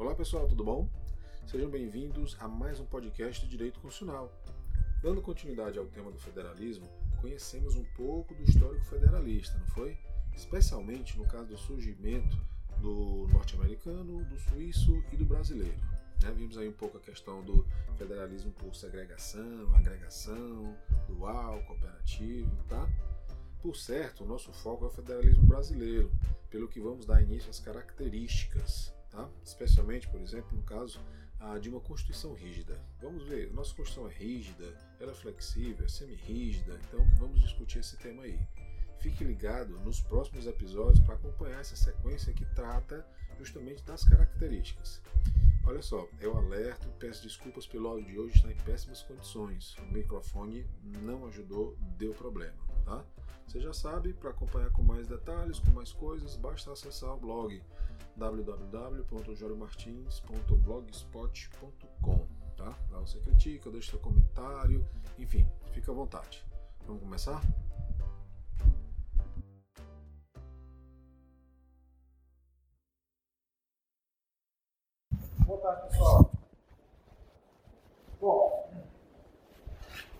Olá pessoal, tudo bom? Sejam bem-vindos a mais um podcast de Direito Constitucional. Dando continuidade ao tema do federalismo, conhecemos um pouco do histórico federalista, não foi? Especialmente no caso do surgimento do norte-americano, do suíço e do brasileiro. Né? Vimos aí um pouco a questão do federalismo por segregação, agregação, dual, cooperativo, tá? Por certo, o nosso foco é o federalismo brasileiro, pelo que vamos dar início às características, tá? especialmente, por exemplo, no caso de uma Constituição rígida. Vamos ver, nossa Constituição é rígida, ela é flexível, é semi-rígida, então vamos discutir esse tema aí. Fique ligado nos próximos episódios para acompanhar essa sequência que trata justamente das características. Olha só, eu alerto, peço desculpas pelo áudio de hoje estar em péssimas condições. O microfone não ajudou, deu problema, tá? Você já sabe, para acompanhar com mais detalhes, com mais coisas, basta acessar o blog www.joriomartins.blogspot.com, tá? Lá você critica, deixa seu comentário, enfim, fica à vontade. Vamos começar? Boa tarde, pessoal. Bom,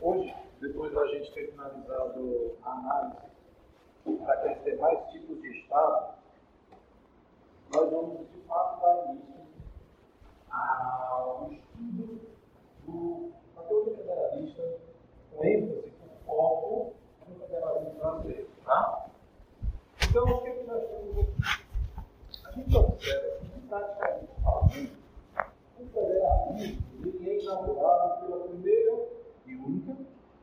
hoje, depois da gente ter finalizado a análise para aqueles demais tipos de Estado, nós vamos de fato dar início ao estudo do conteúdo federalista com ênfase, com foco no federalismo brasileiro. Tá? Então, o que nós temos aqui? A gente observa que, praticamente falando, o federalismo ele é inaugurado pela primeira e única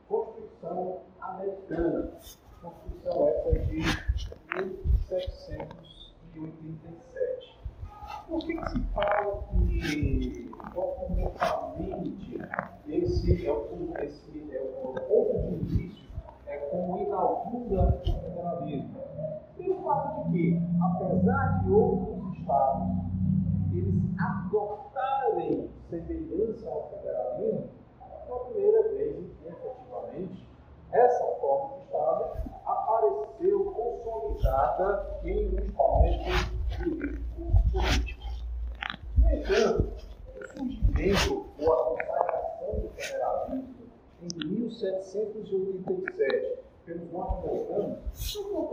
Constituição americana. Constituição essa de 1787. Por que, que se fala que documentalmente esse é o, esse é o ponto de início, é como inaugura o federalismo? Pelo fato de que, apesar de outros estados eles adotarem semelhança ao federalismo, pela primeira vez, efetivamente, essa forma de Estado apareceu consolidada em um instrumento jurídico-político. No entanto, o surgimento ou a consagração do federalismo em 1787 pelos norte-americanos não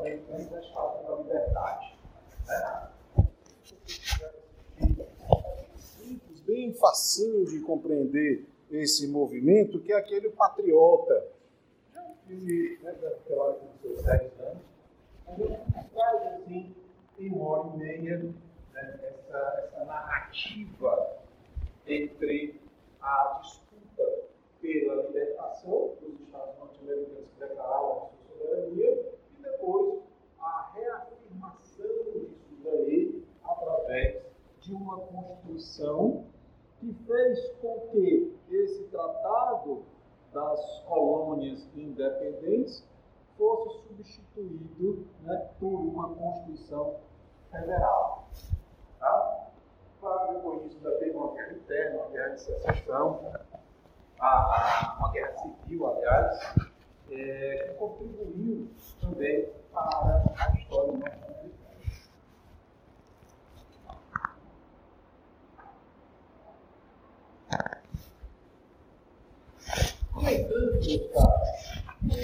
americanos é a Estátua da Liberdade. Né? Simples, bem facinho de compreender esse movimento, que é aquele patriota. Já um filme né, daquela dos seus 10 anos, onde traz assim, em uma hora e meia, né, essa, essa narrativa entre a disputa pela libertação dos Estados norte-americanos que declararam a sua soberania depois a reafirmação disso daí através de uma Constituição que fez com que esse tratado das colônias independentes fosse substituído né, por uma Constituição Federal. Tá? Claro, depois disso ainda teve uma guerra interna, uma guerra de secessão, uma guerra civil, aliás, é, contribuiu também para a história norte-americana. No entanto, cara, é,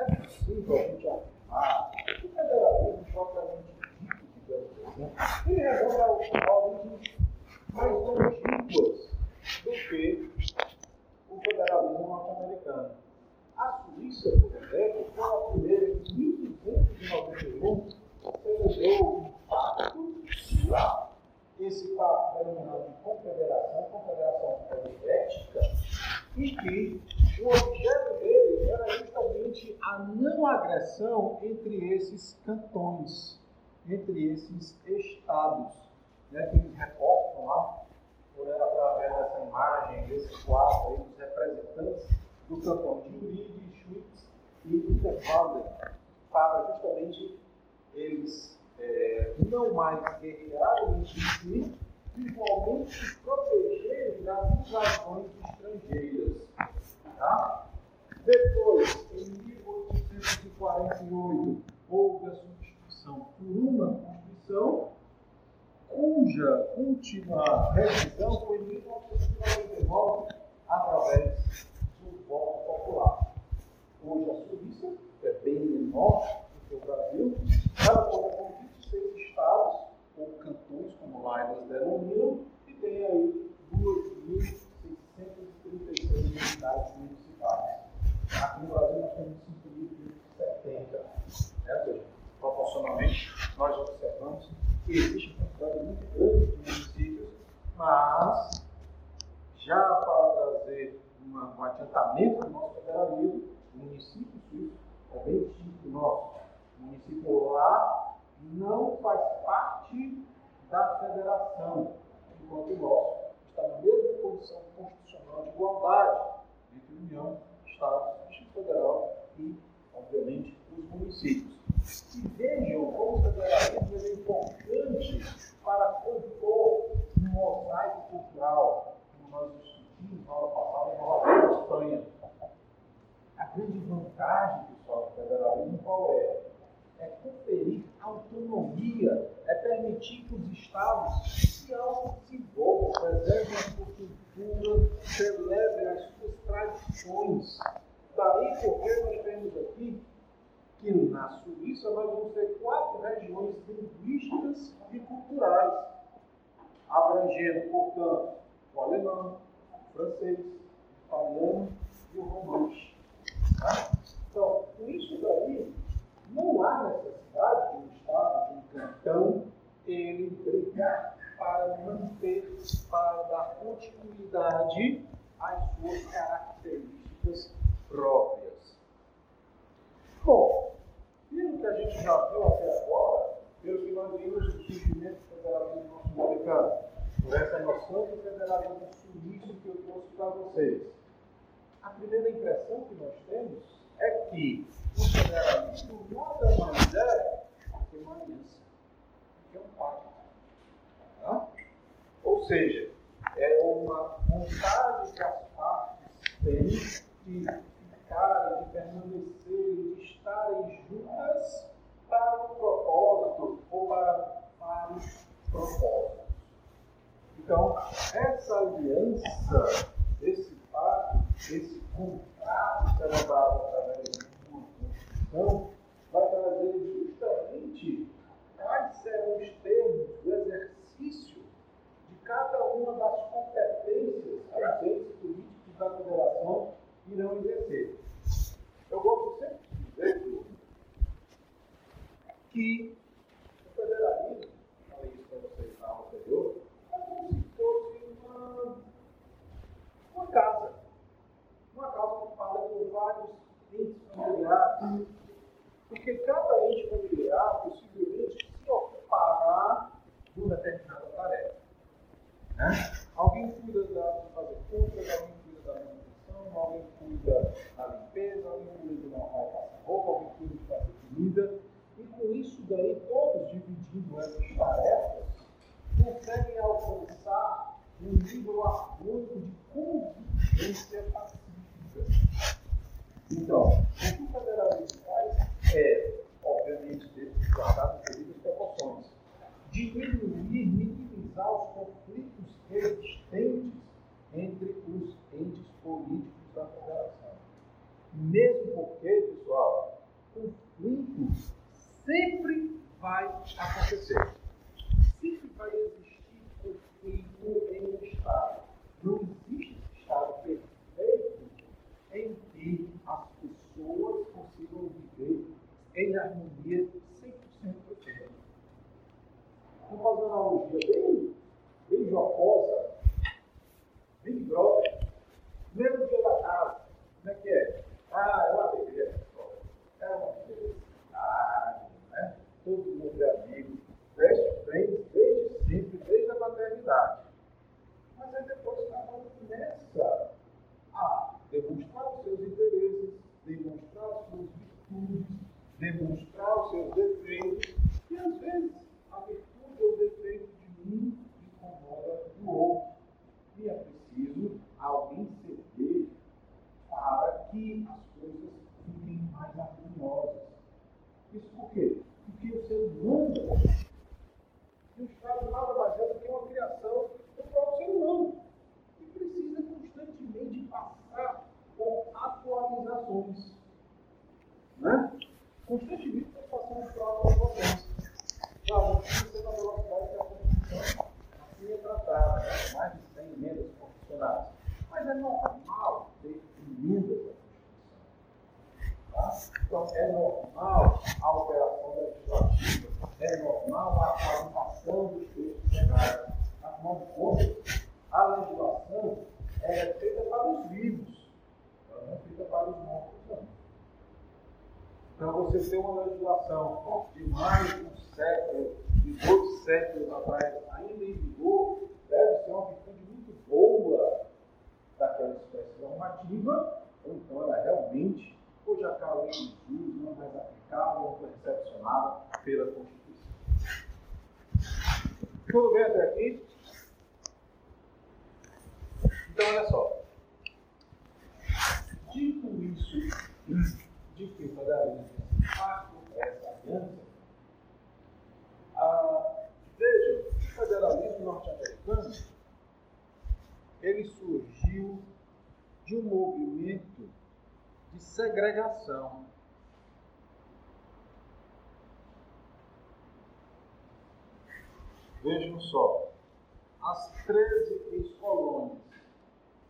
é possível a gente afirmar que o federalismo propriamente dito, digamos assim, ele remonta origens mais longínquas do que o federalismo norte-americano. A Suíça, por exemplo, foi a primeira em 1591 celebrou um pacto. Esse pacto denominado de Confederação, Confederação Helvética, e que o objeto dele era justamente a não agressão entre esses cantões, entre esses estados, né, que eles reportam lá, por, através dessa imagem, desse quadro aí, dos representantes do cantão de Uribe, Schmitz e Interwalden, para justamente eles é, não mais guerrearem entre si, igualmente protegerem das invasões estrangeiras. Tá? Depois, em 1848, houve a substituição por uma Constituição, cuja última revisão foi em 1999, através do voto popular. Hoje a Suíça, que é bem menor do que o Brasil, ela conta com 26 estados, ou cantões, como lá eles denominam, e tem aí 2.636 unidades municipais. Aqui no Brasil nós temos 5.070. Né? Ou seja, proporcionalmente, nós observamos que existe uma quantidade muito grande de municípios, mas já para trazer uma, um adiantamento do nosso federalismo, o município suíço é bem distinto do nosso. O município lá não faz parte da federação, enquanto o nosso está na mesma condição constitucional de igualdade entre União, Estado, Distrito Federal e, obviamente, os municípios. E vejam como o federalismo é importante para compor um mosaico cultural, como nós discutimos na aula passada em Nova Espanha. A grande vantagem, pessoal, do federalismo qual é? É conferir autonomia, é permitir que os estados se autodesenvolvam, preservem a sua cultura, celebrem as suas tradições. Daí porque nós temos aqui que na Suíça nós vamos ter quatro regiões linguísticas e culturais, portanto, o alemão, o francês, o italiano e o romântico. Tá? Então, isso daí, não há necessidade de um Estado, de um cantão, ele brigar para manter, para dar continuidade às suas características próprias. Bom, pelo que a gente já viu até agora, pelo que nós vimos do surgimento do federalismo norte-americano, essa noção do federalismo suíço que eu trouxe para vocês, a primeira impressão que nós temos é que o federalismo nada mais é que uma aliança, que é um pacto. Tá? Ou seja, é uma vontade que as partes têm de ficarem, de permanecerem, de estarem juntas para um propósito ou para vários propósitos. Então, essa aliança, esse pacto, esse contrato celebrado é através do Constituição, vai trazer justamente quais serão os termos do exercício de cada uma das competências que os entes políticos da federação irão exercer. coração. Vejam só, as 13 ex-colônias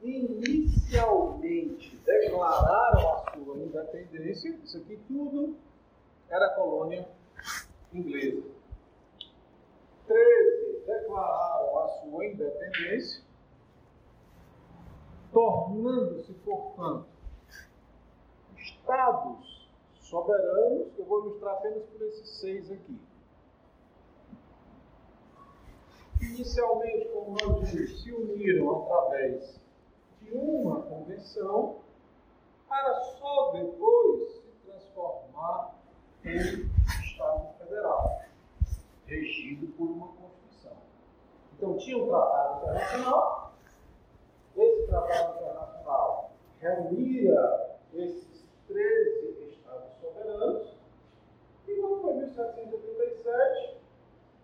inicialmente declararam a sua independência, isso aqui tudo era colônia apenas por esses seis aqui. Inicialmente, como nós vimos, se uniram através de uma convenção para só depois se transformar em Estado Federal, regido por uma Constituição. Então, tinha um tratado internacional, esse tratado internacional reunia esses 13 Estados soberanos, e quando foi 1787,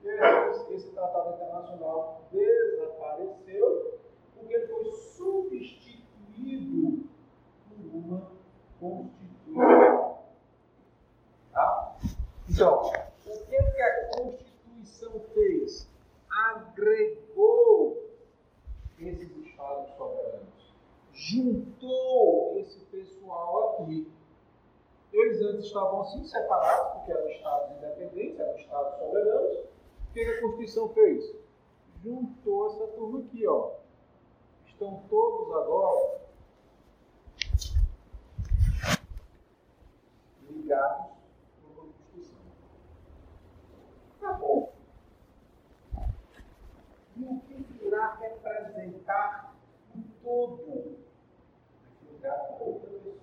esse, esse tratado internacional desapareceu, porque ele foi substituído por uma Constituição. Tá? Então, o que, que a Constituição fez? Agregou esses estados soberanos, juntou esse pessoal aqui. Eles antes estavam assim separados porque eram estados independentes, eram estados soberanos. O que a Constituição fez? Juntou essa turma aqui, ó. Estão todos agora ligados por uma Constituição. Tá bom. E o que irá representar o todo? Vai outra pessoa.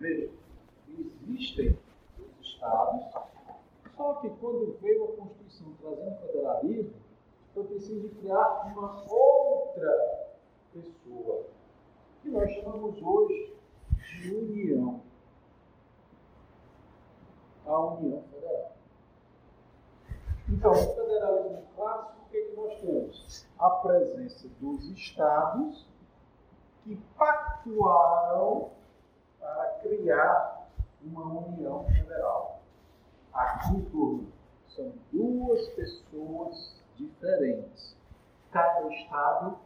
Veja, existem estados, só que quando veio a Constituição trazendo federalismo, foi preciso criar uma outra pessoa, que nós chamamos hoje de União. A União Federal. Então, no federalismo clássico, o que, é que nós temos? A presença dos estados que pactuaram para criar uma união federal. Aqui, turma, são duas pessoas diferentes. Cada estado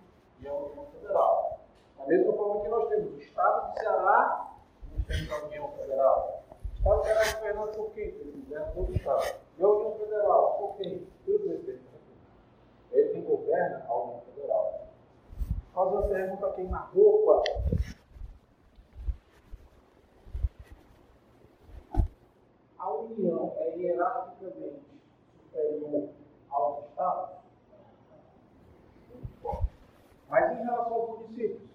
é uma união federal. Da mesma forma que nós temos o estado do Ceará, nós temos a União Federal. O estado do Ceará é governado por quem? Pelo todo o estado. E a União Federal, por quem? Pelo presidente Ele quem governa a União Federal. Faz uma pergunta aqui na roupa. A União é hierarquicamente superior aos Estados? Mas em relação aos municípios?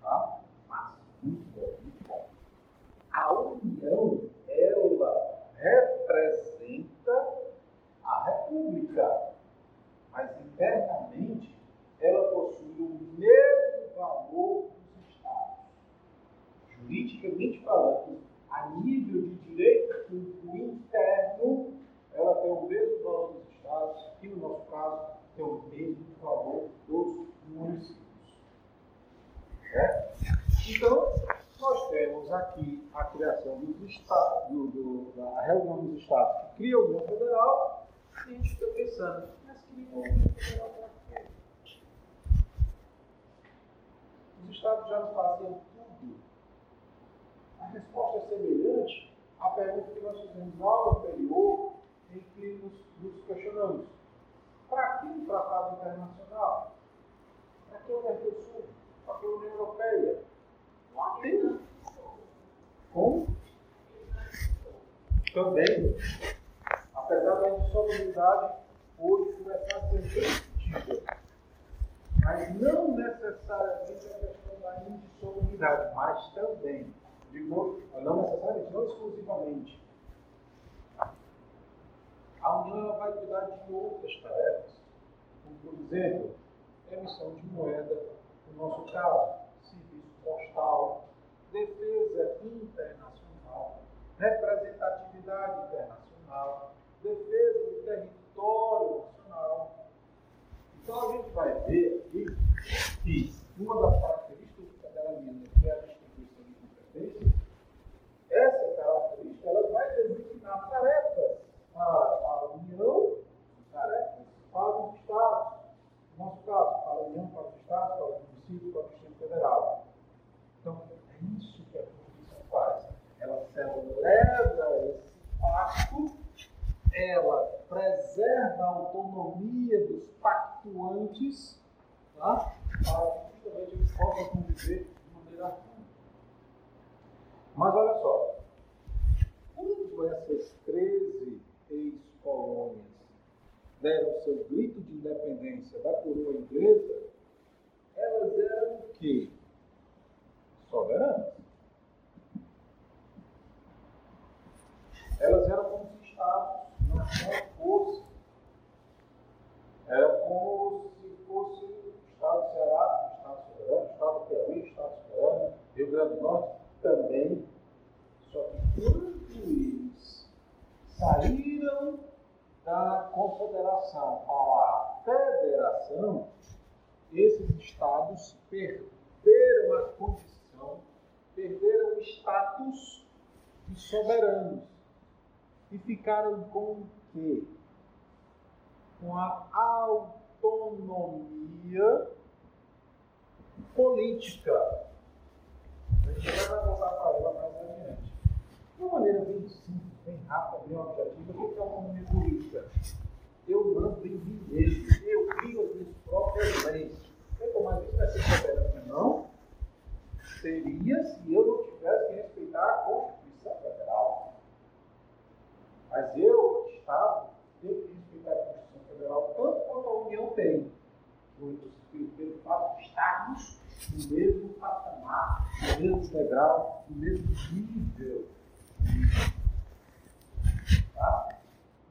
Tá? Mas, muito bom, muito bom. A União, ela representa a República, mas internamente ela possui o mesmo valor. Juridicamente falando, a nível de direito público interno, ela tem o mesmo valor dos Estados, que no nosso caso tem o mesmo valor dos municípios. É? Então, nós temos aqui a criação dos estados, do, do, da reunião dos estados que cria a União Federal, e a gente fica pensando, mas que União Federal para quê? Os estados já não tudo. Resposta é semelhante à pergunta que nós fizemos no aula anterior, em que nos, nos questionamos. Para que um tratado internacional? Para que o Mercosul? Para que a União Europeia? Lá tem. Como? Também, apesar da insolidariedade hoje começar a ser discutida, mas não necessariamente a questão da indissolubilidade, mas também, digo, não necessariamente, não exclusivamente, a União vai cuidar de outras tarefas, como, por exemplo, emissão de moeda, no nosso caso, serviço postal, defesa internacional, representatividade internacional, defesa do território nacional. Então a gente vai ver aqui que uma das características do federalismo, que é a distribuição de competências, essa característica ela vai designar para a União e tarefas para os Estados. No nosso caso, para a União, para os Estados, para os municípios, para o Distrito Federal. Então, é isso que a Constituição faz. Ela celebra esse pacto, ela preserva a autonomia dos pactuantes, tá? para que justamente eles possam conviver de maneira harmônica. Mas olha só, quando essas 13 ex-colônias deram seu grito de independência da coroa inglesa, elas eram o quê? Soberanas. Elas eram como se estados na força. Era como se fosse o Estado do Ceará, o Estado soberano, o Estado do Piauí, o Estado soberano, Rio Grande do Norte também. Só que quando eles saíram da confederação à federação, esses estados perderam a condição, perderam o status de soberanos e ficaram com o quê? Com a autonomia política. A gente vai voltar para ela mais adiante. De uma maneira bem simples, bem rápida, bem objetiva, o que é autonomia política? Eu mando em mim mesmo, eu crio as minhas próprias leis. Tomar isso vai ser soberano? Não. Seria se eu não tivesse que respeitar a Constituição Federal. Mas eu, Estado, tenho que respeitar a Constituição Federal tanto quanto a União tem. Pelo fato de estarmos no mesmo patamar, no mesmo degrau, no mesmo nível. Tá?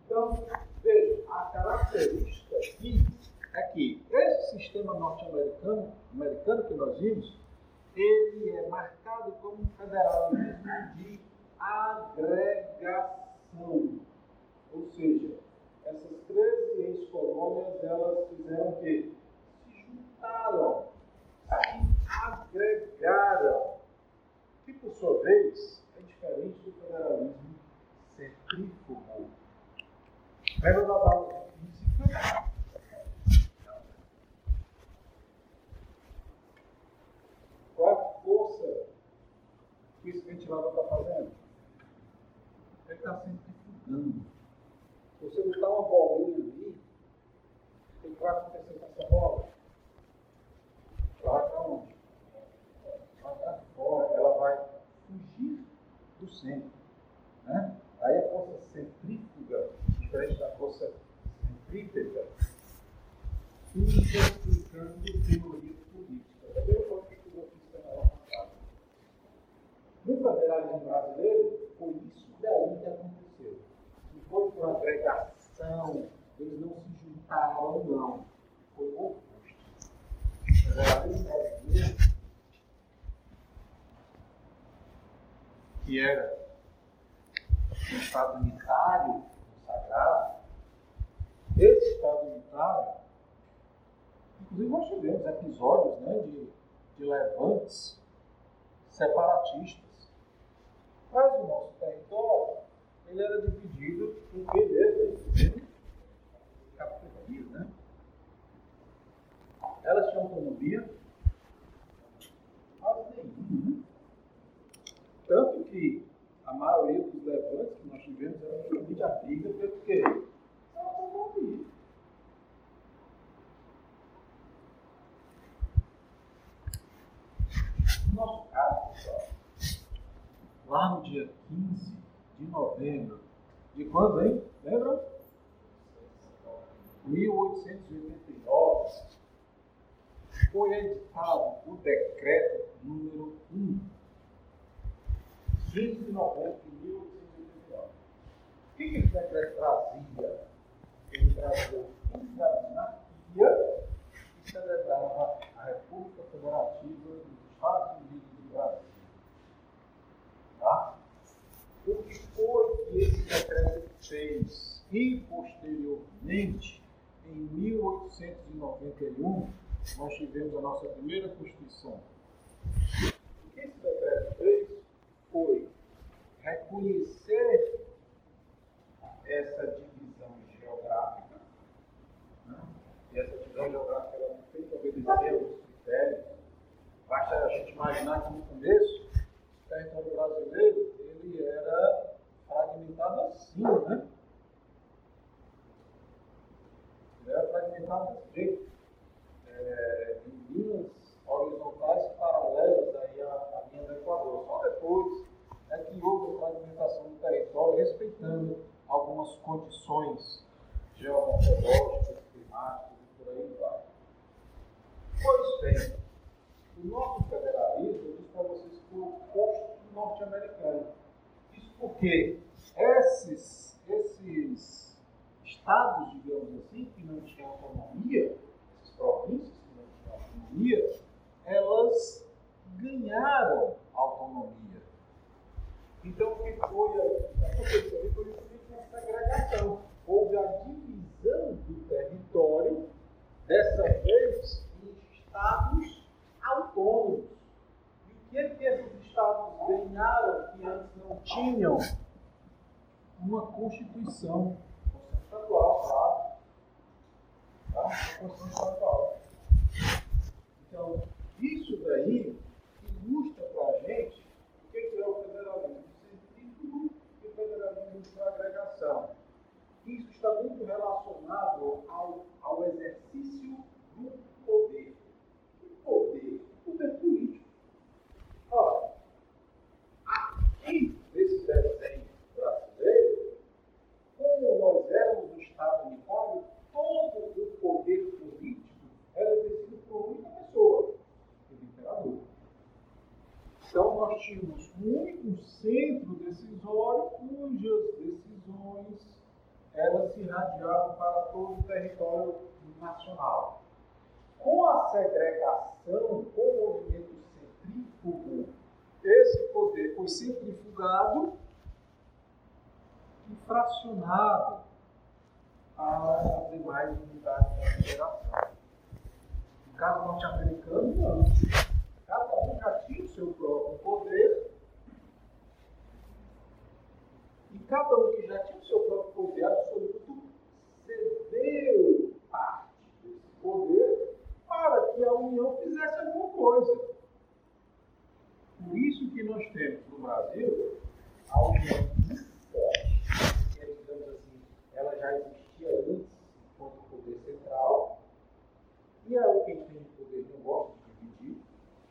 Então, veja, a característica aqui é que esse sistema norte-americano americano que nós vimos, ele é marcado como um federalismo de agregação. Ou seja, essas 13 ex-colônias, elas fizeram o quê? Se juntaram, se agregaram. Que, por sua vez, é diferente do federalismo centrífugo. Lembra das aulas de física? Qual a força que esse ventilador está fazendo? Ele está centrifugando. Você botar uma bolinha ali, o que vai acontecer com essa bola? Vai para onde? Vai para fora, ela vai fugir do centro. Né? Aí a força centrífuga, diferente da força centrípeta, fica explicando teoria política. Da mesma forma que estudou física na aula passada. No federalismo brasileiro, foi isso daí que aconteceu. Não foi por agregação, eles não se juntaram, não. Foi o oposto. O federalismo brasileiro, que era Estado unitário, sagrado, esse Estado unitário, inclusive nós tivemos episódios né, de, de levantes separatistas. Mas o nosso território, ele era dividido em mesmo? Capitanias, né? Elas tinham autonomia? Quase nenhuma. Né? Tanto que a maioria dos levantes justamente a briga pelo quê? Pela autonomia. No nosso caso, pessoal, lá no dia 15 de novembro, de quando, hein? Lembram? 1889, foi editado o decreto número 1, 15 de novembro de 1889. O que, que esse decreto trazia? Ele trazia o fim da monarquia e celebrava a República Federativa dos Estados Unidos do Brasil. Tá? O que foi que esse decreto fez? E, posteriormente, em 1891, nós tivemos a nossa primeira Constituição. O que esse decreto fez foi reconhecer essa divisão geográfica. Né? E essa divisão geográfica ela tem que obedecer aos critérios. Basta a gente imaginar que no começo o território brasileiro ele era fragmentado assim, né? Ele era fragmentado desse jeito. É, em linhas horizontais paralelas aí à, à linha do Equador. Só depois é que houve a fragmentação do território, respeitando algumas condições geomorfológicas, climáticas e por aí vai. Pois bem, o nosso federalismo, eu disse para vocês que foi oposto do norte-americano. Isso porque esses, esses estados, digamos assim, que não tinham autonomia, essas províncias que não tinham autonomia, elas ganharam autonomia. Então, o que foi aconteceu foi uma segregação. Houve a divisão do território, dessa vez em estados autônomos. E o que é que esses estados ganharam que antes não tinham? Uma Constituição. Constituição estadual, claro. Tá? Uma Constituição estadual. Então, Isso daí ilustra para a gente o que é o federalismo científico e o federalismo de agregação. Isso está muito relacionado ao, ao exercício do poder. Que poder? Poder político. Olha, aqui, nesse desenho brasileiro, como nós éramos um Estado unitário, todo o poder político era exercido por uma pessoa, o imperador. Então, nós tínhamos um centro decisório cujas decisões elas se irradiavam para todo o território nacional. Com a segregação, com o movimento centrífugo, esse poder foi centrifugado fracionado às demais unidades da federação. No caso norte-americano, não. Cada um já tinha o seu próprio poder e cada um que já tinha o seu próprio poder absoluto cedeu parte desse poder para que a União fizesse alguma coisa. Por isso que nós temos no Brasil a União muito forte, que é, digamos assim, ela já existia antes enquanto poder central, e é o que tem poder não gosta de dividir,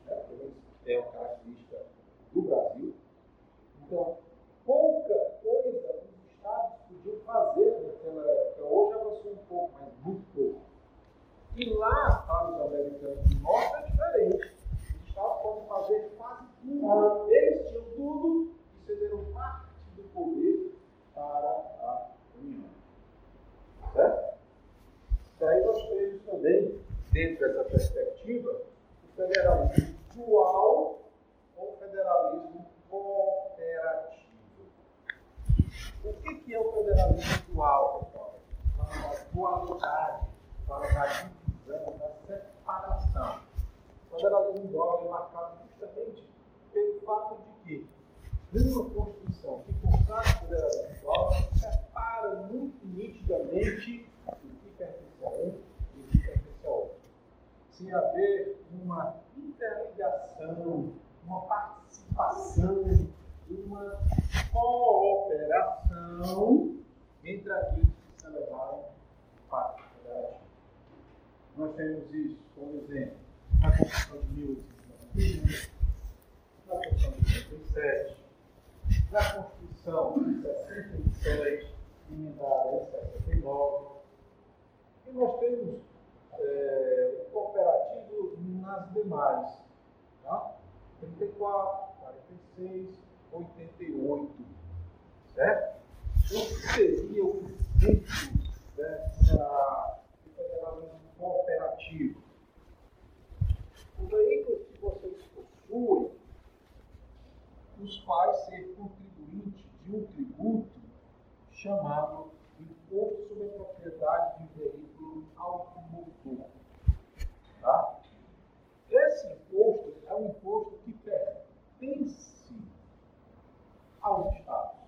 né? pelo menos é uma característica do Brasil. Então, pouca coisa os estados podiam fazer naquela época. Hoje avançou um pouco, mas muito pouco. E lá, para os americanos do norte, é diferente. Os estados podem fazer quase tudo. Eles tinham tudo e cederam parte do poder para a União. Certo? Daí nós temos também, dentro dessa perspectiva, o federalismo dual ou federalismo cooperativo. O que, que é o federalismo dual, pessoal? A dualidade, da divisão, da separação. O federalismo dual é marcado justamente pelo fato de que, numa Constituição que consagra o federalismo dual, separa muito nitidamente o que pertence a um e o que pertence a outro. Sem haver uma interligação, uma participação uma cooperação entre aqueles que se levarem para a federativa. Nós temos isso, por exemplo, na Constituição de 1891, na Constituição de 87, na Constituição de 67, emendada em 69, e nós temos é, o cooperativo nas demais. Tá? 34, 46, 88. Certo? O que seria o efeito dessa federalismo cooperativo? Os veículos que vocês possuem os faz ser contribuinte de um tributo chamado Imposto sobre a Propriedade de Veículo Automotor. Tá? Esse imposto é um imposto que pertence aos Estados.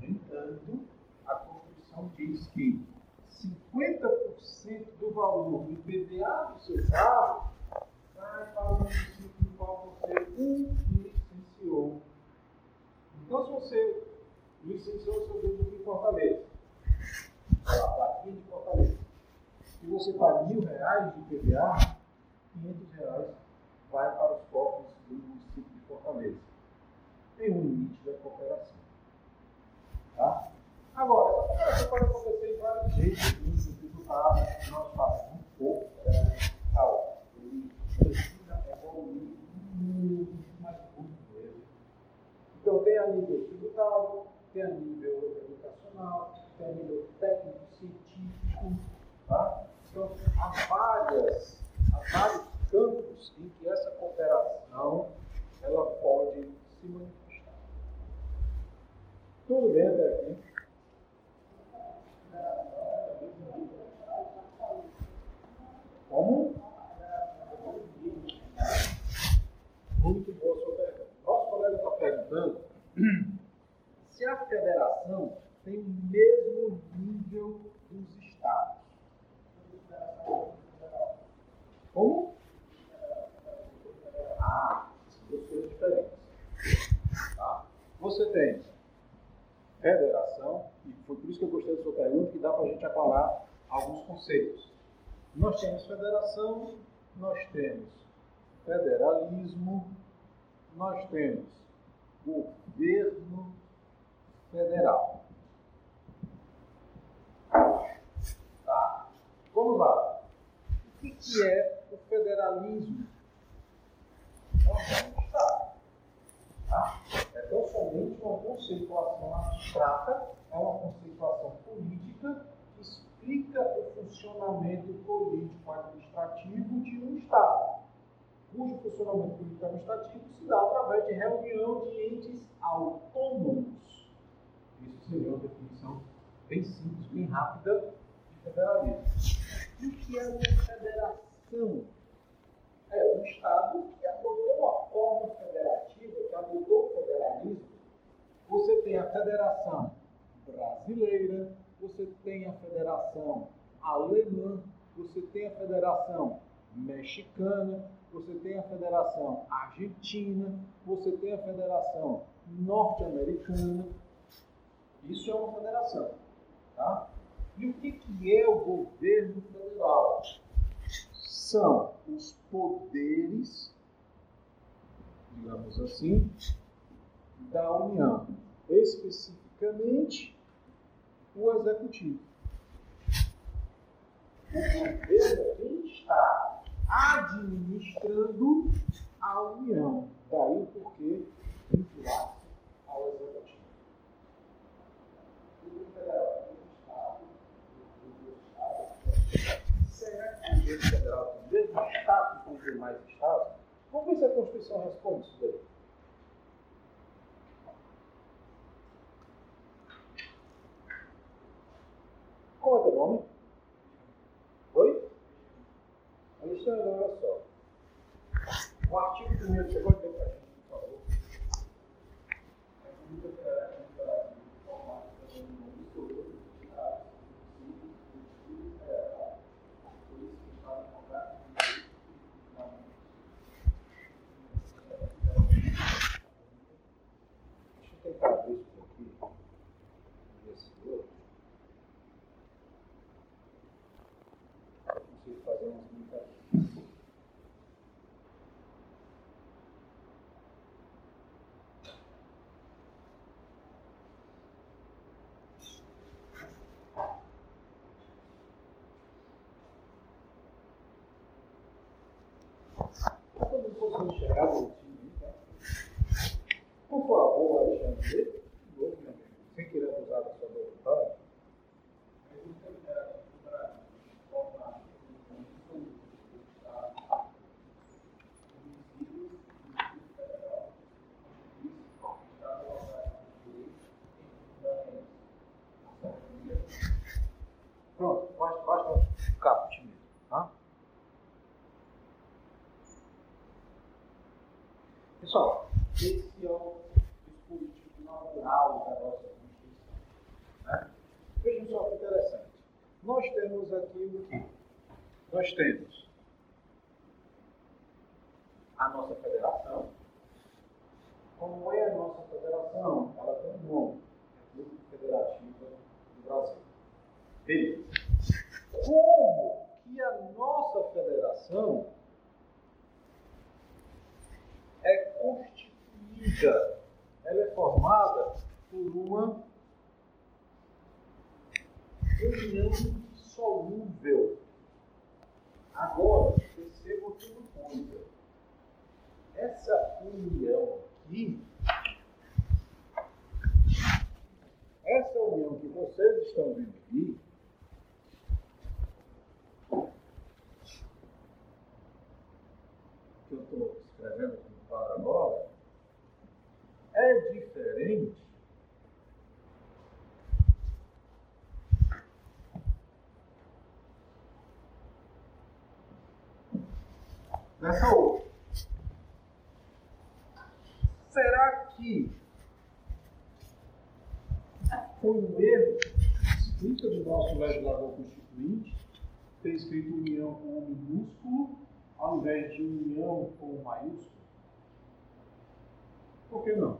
No entanto, a Constituição diz que 50% do valor do IPVA do seu carro vai para o município no qual você licenciou. Então, se você licenciou seu veículo em Fortaleza, a plaquinha de Fortaleza, e você paga mil reais de IPVA, 500 reais vai para os cofres do município de Fortaleza tem um limite da cooperação. Tá? Agora, essa cooperação pode acontecer de vários jeitos, isso tributado, nós fazemos um pouco tal. Ele precisa evoluir muito, mas muito mesmo. Então, tem a nível tributário, tem a nível educacional, tem a nível técnico-científico. Tá? Então, há, várias, há vários campos em que essa cooperação ela pode se manifestar. Tudo bem até aqui. Como? Muito boa sua pergunta. Nosso colega está perguntando se a federação tem o mesmo nível dos estados. Como? tem federação, e foi por isso que eu gostei da sua pergunta, que dá para a gente aclarar alguns conceitos. Nós temos federação, nós temos federalismo, nós temos governo federal. Tá? Vamos lá. O que, que é o federalismo? Tá? É tão somente uma conceituação abstrata, é uma conceituação política explica o funcionamento político-administrativo de um Estado cujo funcionamento político administrativo se dá através de reunião de entes autônomos. Isso seria uma definição bem simples, bem rápida de federalismo. E o que é uma federação? É um Estado que adotou a forma federativa, que adotou o federalismo. Você tem a Federação Brasileira, você tem a Federação Alemã, você tem a Federação Mexicana, você tem a Federação Argentina, você tem a Federação Norte-Americana. Isso é uma federação. Tá? E o que, que é o governo federal? São os poderes, digamos assim, da União. Especificamente, o executivo. O governo é quem está administrando a união. Daí o porquê vincular ao executivo. Será que o governo federal tem o mesmo status com os demais estados? Vamos ver se a Constituição responde isso daí. Qual é o teu nome? Olha só. O artigo primeiro, você pode ler para a gente, por favor? Deixa eu tentar ver isso aqui. Não sei fazer umas brincadeiras. Para todo mundo conseguir enxergar direitinho, tá? Por favor, Alexandre, lê de novo, meu amigo, sem querer abusar da sua vontade. Pronto, basta, basta o caput mesmo, tá? Pessoal, esse é o dispositivo natural da nossa Constituição. Né? Vejam só que interessante. Nós temos aqui o que? Nós temos a nossa federação. Como é a nossa federação? Ela tem um nome. República Federativa do Brasil. Beleza. Como que a nossa federação é constituída, ela é formada por uma união dissolúvel. Agora, perceba uma coisa. Essa união aqui, essa união que vocês estão vendo aqui, que eu estou escrevendo aqui no quadro agora, é diferente dessa outra. Será que foi um erro escrito do nosso legislador constituinte ter escrito união com um minúsculo ao invés de união com um maiúsculo? Por que não?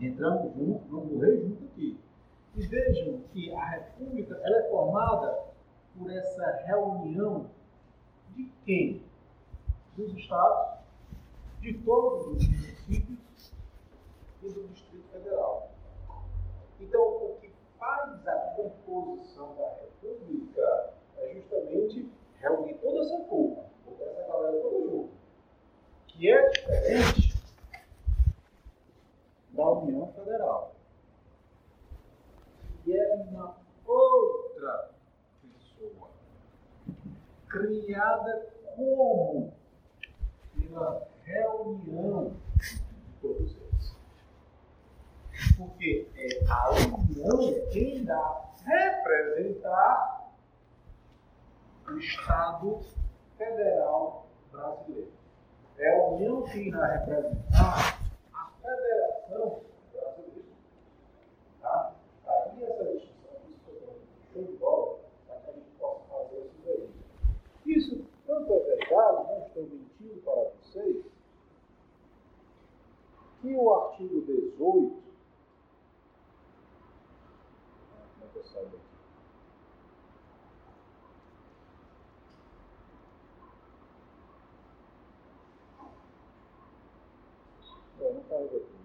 Entramos juntos, vamos morrer junto aqui. E vejam que a República ela é formada por essa reunião de quem? Dos estados, de todos os municípios e do Distrito Federal. Então, o que faz a composição da República é justamente reunir toda essa culpa, botar essa galera toda junto, que é diferente da União Federal e é uma outra pessoa, criada como pela reunião de todos eles. Porque é a união quem irá representar o Estado Federal Brasileiro. É a união que irá representar a Federação essa distinção, isso show de bola, para que a gente possa fazer isso daí. Isso tanto é verdade, não estou mentindo para vocês, que o artigo 18, como é que eu saio aqui? É, não está aqui.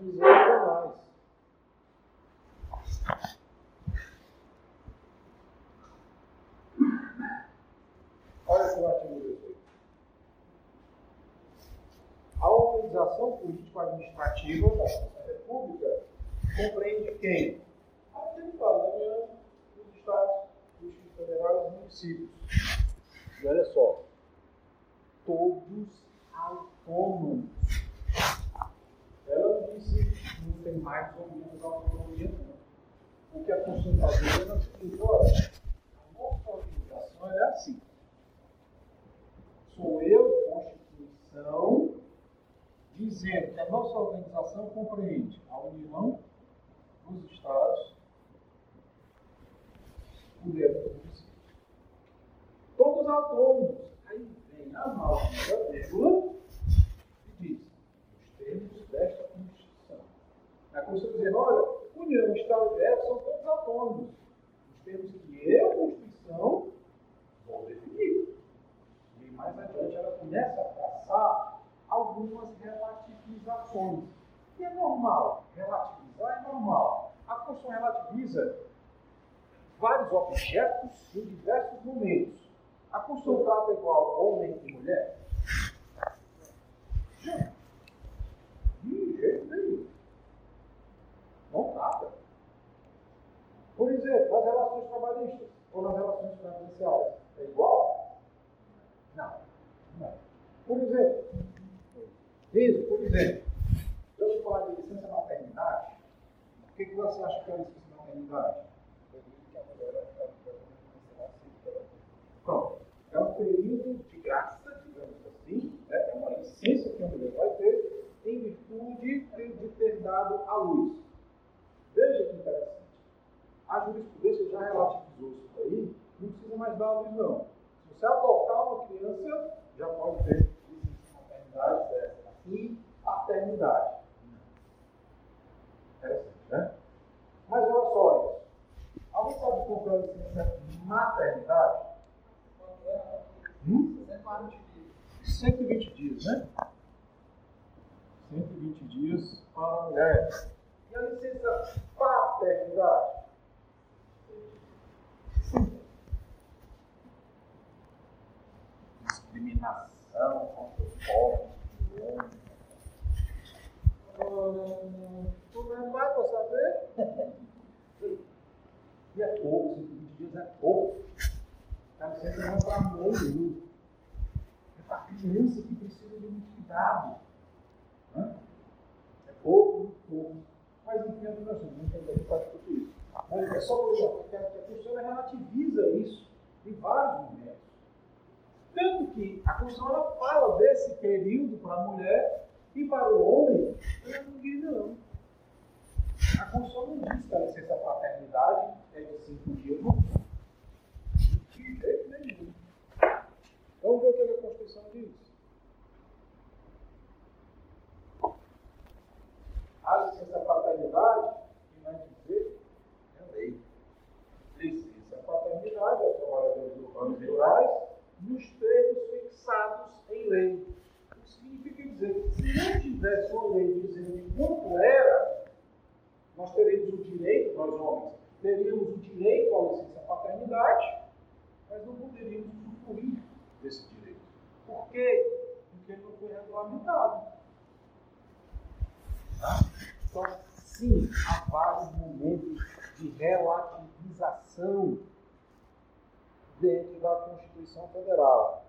Dizer ainda mais. Olha aqui o artigo 18. A organização político-administrativa da República compreende quem? Paternidade. Interessante, né? Mas olha só isso. Alguém pode comprar licença maternidade? Hum? 120 dias, né? 120 dias para a mulher. Tu não vai para saber? E é pouco, cinco dias é pouco. Está sendo um amor de Deus. É para a criança que precisa de um cuidado. É pouco, muito pouco. Mas não nós não entendemos que faz tudo isso. Mas é só por isso que a pessoa relativiza isso em vários momentos. Tanto que a Constituição fala desse período para a mulher e para o homem, não diz não. A Constituição não diz que a licença paternidade é de cinco dias, não. De jeito nenhum. Vamos ver o que a Constituição diz. A licença paternidade, que vai dizer, é lei. Licença paternidade aos trabalhadores urbanos e rurais, nos termos fixados em lei. Dizer que se não tivesse uma lei dizendo quanto era, nós teríamos o direito, nós homens, teríamos o direito à licença paternidade, mas não poderíamos usufruir desse direito. Por quê? Porque não foi regulamentado. Então, sim, há vários momentos de relativização dentro da Constituição Federal.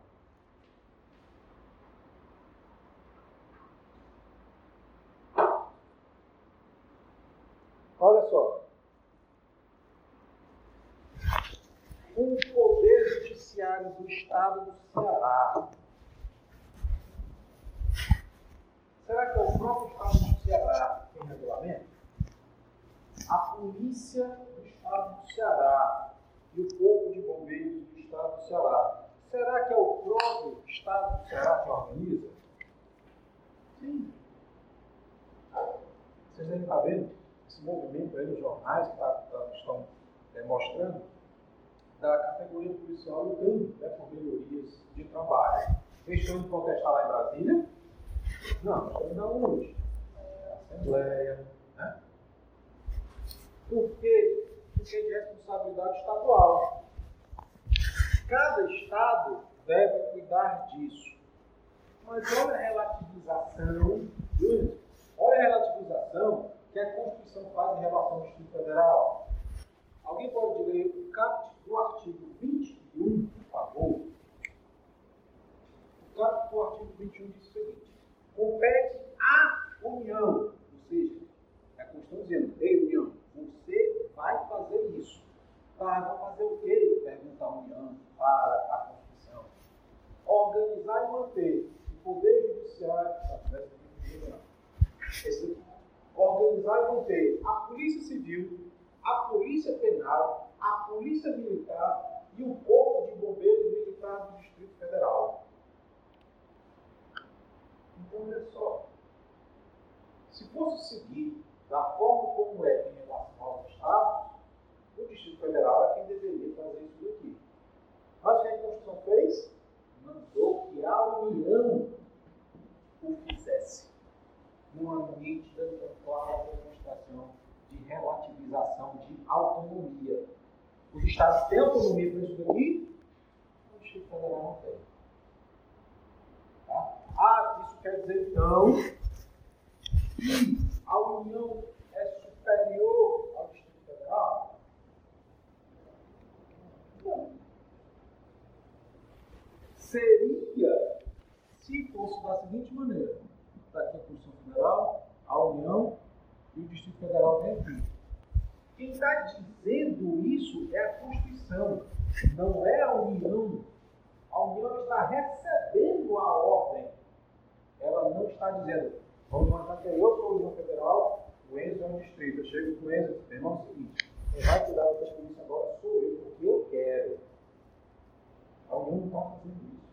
Olha só. O Poder Judiciário do Estado do Ceará. Será que é o próprio Estado do Ceará que tem regulamento? A Polícia do Estado do Ceará e o Corpo de Bombeiros do Estado do Ceará. Será que é o próprio Estado do Ceará que organiza? Sim. Vocês devem estar vendo movimento aí nos jornais que tá, tá, estão é, mostrando da categoria policial lutando né, por melhorias de trabalho. Estão indo protestar lá em Brasília? Não, estão indo aonde? É, Assembleia. Né? Por quê? Porque é de responsabilidade estadual. Cada estado deve cuidar disso. Mas olha a relativização, olha a relativização que a Constituição faz em relação ao Distrito Federal. Alguém pode ler o caput do artigo 21, por favor? O caput do artigo 21 diz o seguinte: compete à União, ou seja, a Constituição dizendo, ei União, você vai fazer isso. Tá, vai fazer o quê? Pergunta a União para a Constituição. Organizar e manter o Poder Judiciário. Esse organizar e manter a Polícia Civil, a Polícia Penal, a Polícia Militar e o Corpo de Bombeiros Militar do Distrito Federal. Então, olha só. Se fosse seguir da forma como é em relação aos estados, o Distrito Federal é quem deveria fazer isso daqui. Mas o que a Constituição fez? Mandou que a União o fizesse numa nítida e clara demonstração de relativização de autonomia. Os Estados têm autonomia para isso daqui, o Distrito Federal não tem. Tá? Ah, isso quer dizer então que a União é superior ao Distrito Federal? Não. Seria se fosse da seguinte maneira está aqui a Constituição Federal, a União e o Distrito Federal vem aqui. Quem está dizendo isso é a Constituição, não é a União. A União está recebendo a ordem. Ela não está dizendo, vamos marcar que eu sou a União Federal, o Enzo é um distrito. Eu chego com o Enzo e irmão, é o seguinte, quem vai cuidar da polícia agora sou eu, porque eu quero. A União não está fazendo isso.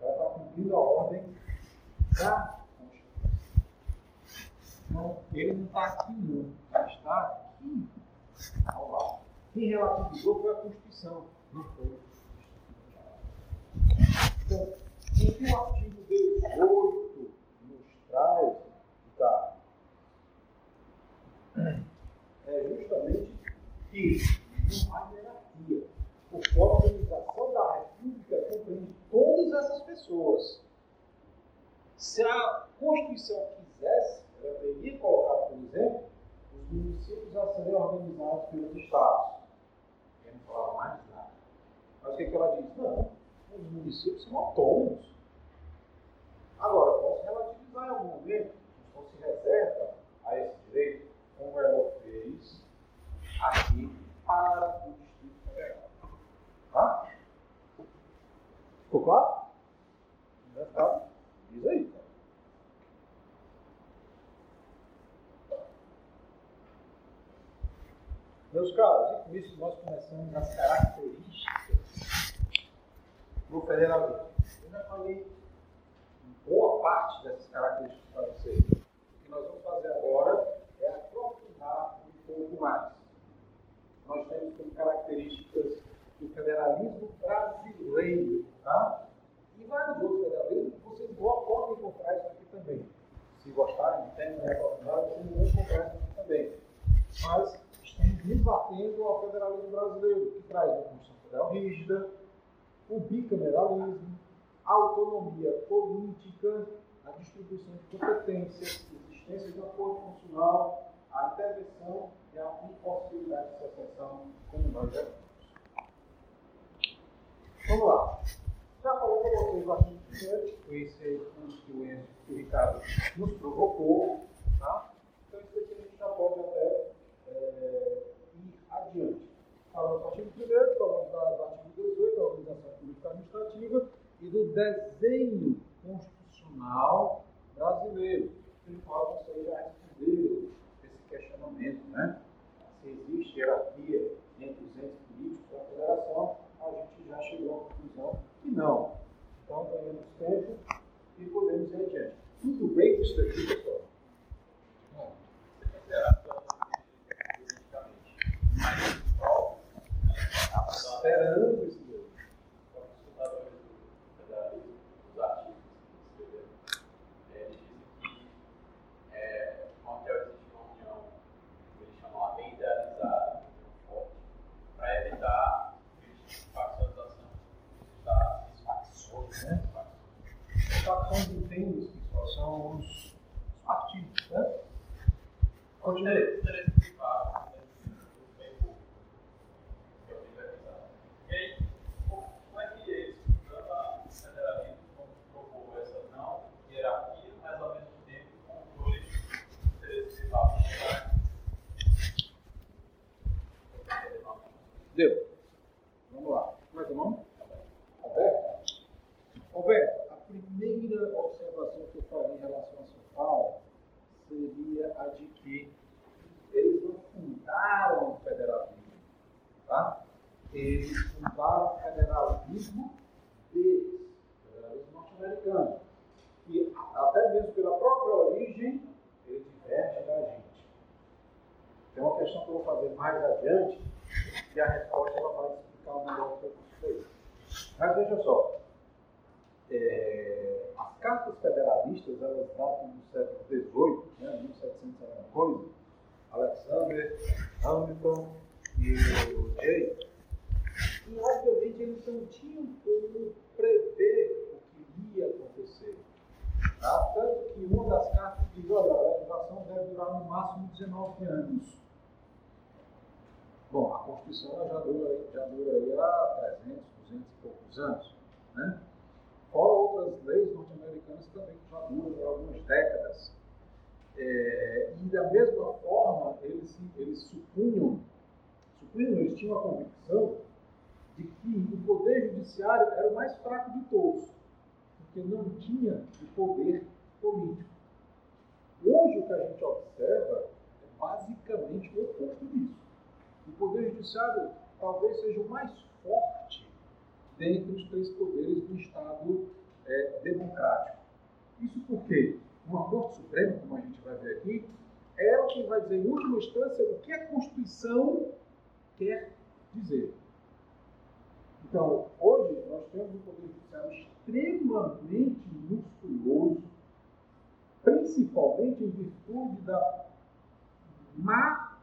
Ela está cumprindo a ordem da ele não está aqui, não. Está aqui, ao lado. Quem relativizou foi a Constituição, não foi Então, o que o artigo 18 nos traz, tá, é justamente que não há hierarquia. Porque a organização da República compreende todas essas pessoas. Se a Constituição quisesse, ela teria colocado, por exemplo, os municípios a serem organizados pelos estados. Eu não falava mais nada. Mas o que, que ela diz? Não, os municípios são autônomos. Agora, posso relativizar em algum momento, não se reserva a esse direito, como aqui para o Distrito Federal. Tá? Ficou claro? Tá? Diz aí. Meus caros, e com isso nós começamos as características do federalismo. Eu já falei boa parte dessas características para vocês. O que nós vamos fazer agora é aprofundar um pouco mais. Nós temos como características do federalismo brasileiro, tá? E vários outros federalismos, vocês podem encontrar isso aqui também. Se gostarem, tem oportunidade, vocês vão encontrar isso aqui também. Mas estamos nos batendo ao federalismo brasileiro, que traz uma Constituição Federal rígida, o bicameralismo, a autonomia política, a distribuição de competências, existência de acordo constitucional, a intervenção e a impossibilidade de secessão, como nós já. Vamos lá. Já falei para vocês o artigo 1 foi esse curso que o Enzo e o Ricardo nos provocou, tá? Então, isso aqui a gente já pode até é, ir adiante. Falamos do artigo 1 falamos do artigo 18, da organização política administrativa, e do desenho constitucional brasileiro. Em qual vocês já responderam esse questionamento, né? Se existe hierarquia entre os entes políticos da federação, a gente já chegou à conclusão que não. Então, ganhamos tempo e podemos ir adiante. Tudo bem com isso daqui, poucos anos. Né? fora outras leis norte-americanas também que já duram algumas décadas. É, e da mesma forma, eles, eles supunham, supunham, eles tinham a convicção de que o poder judiciário era o mais fraco de todos, porque não tinha o poder político. Hoje o que a gente observa é basicamente o oposto disso. O poder judiciário talvez seja o mais forte dentre os três poderes do Estado é, democrático. Isso porque uma Corte Suprema, como a gente vai ver aqui, é ela quem vai dizer, em última instância, o que a Constituição quer dizer. Então, hoje, nós temos um poder judiciário extremamente musculoso, principalmente em virtude da má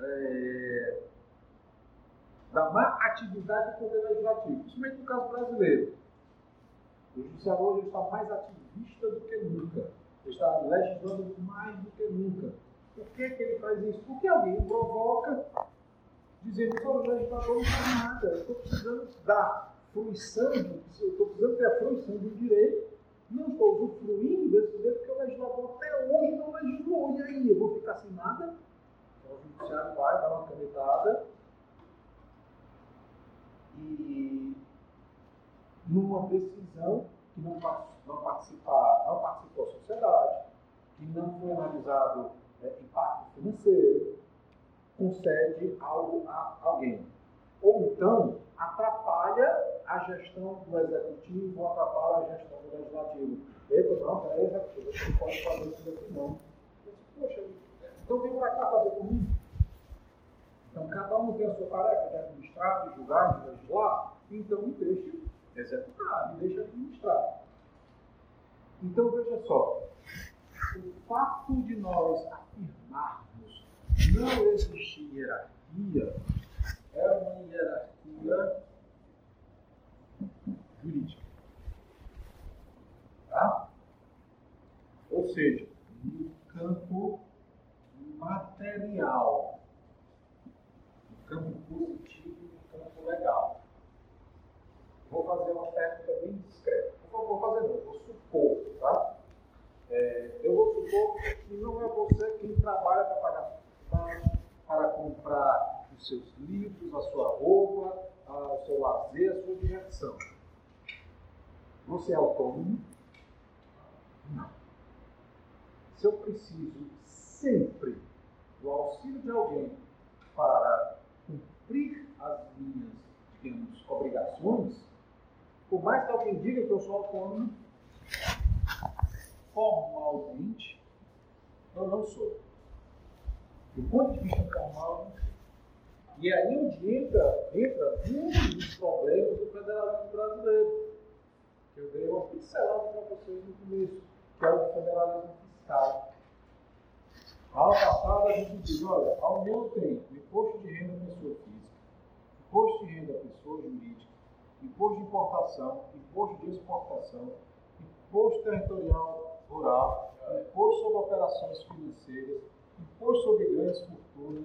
é, da má atividade do Poder Legislativo, principalmente no caso brasileiro. O Judiciário hoje está mais ativista do que nunca. Ele está legislando mais do que nunca. Por que, que ele faz isso? Porque alguém provoca, dizendo que o legislador não faz nada. Eu estou precisando da fruição, eu estou precisando ter a fruição um direito, não estou usufruindo desse direito porque o legislador até hoje não legislou. E aí, eu vou ficar sem nada? Então, o judiciário vai dar uma canetada e numa decisão que não, não, participa, não participou a sociedade, que não foi analisado é, impacto financeiro, concede algo a alguém. Ou então atrapalha a gestão do executivo ou atrapalha a gestão do legislativo. Eita, não, é executivo, você não pode fazer isso aqui não. Poxa, então vem para cá fazer comigo. Então cada um tem a sua tarefa de administrar, de julgar, de legislar, então me deixe executar, me deixe administrar. Então veja só, o fato de nós afirmarmos não existe hierarquia é uma hierarquia jurídica. Tá? Ou seja, no campo material, campo positivo e no campo legal. Vou fazer uma pergunta bem discreta. Não vou fazer não, vou supor, tá? É, eu vou supor que não é você quem trabalha para pagar para comprar os seus livros, a sua roupa, a, o seu lazer, a sua diversão. Você é autônomo? Não. Se eu preciso sempre do auxílio de alguém para cumprir as minhas, digamos, obrigações, por mais que alguém diga que eu sou autônomo, formalmente eu não sou. Do ponto de vista formal, e aí onde entra, entra um dos problemas do federalismo brasileiro. Que eu dei uma pincelada para vocês no começo, que é o federalismo fiscal. A passada a gente diz, olha, a União tem imposto de renda pessoa física, imposto de renda pessoa jurídica, imposto de importação, imposto de exportação, imposto territorial rural, imposto sobre operações financeiras, imposto sobre grandes fortunas,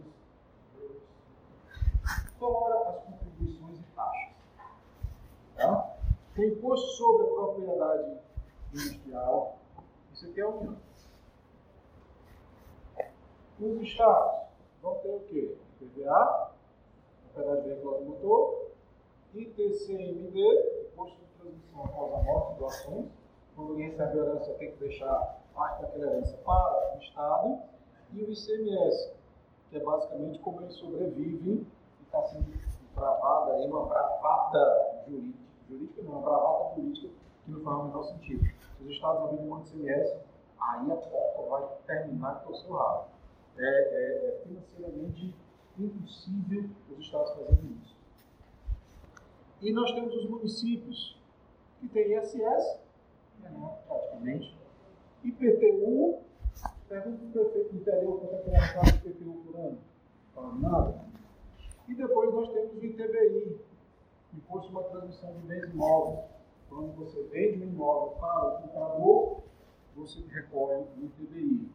fora as contribuições e taxas. Tá? Tem imposto sobre a propriedade industrial, isso aqui é a União. Os estados vão ter o quê? PVA, propriedade de veículo automotor, ITCMD, imposto de transmissão após a morte, doações. Quando alguém recebe herança, tem que deixar parte daquela herança para o Estado e o ICMS, que é basicamente como ele sobrevive e está sendo bravada aí, uma bravata jurídica, jurídica não, uma bravata política que não faz o menor sentido. Se os estados abrirem um ICMS, aí a porta vai terminar com o seu rabo. É, é, é financeiramente impossível os estados fazerem isso. E nós temos os municípios que têm ISS, né, praticamente, IPTU, Pergunta para o prefeito do interior quanto é que era paga IPTU por ano. Fala nada. E depois nós temos o ITBI, Imposto sobre a Transmissão de Bens Imóveis. Quando você vende um imóvel para o comprador, você recolhe o ITBI.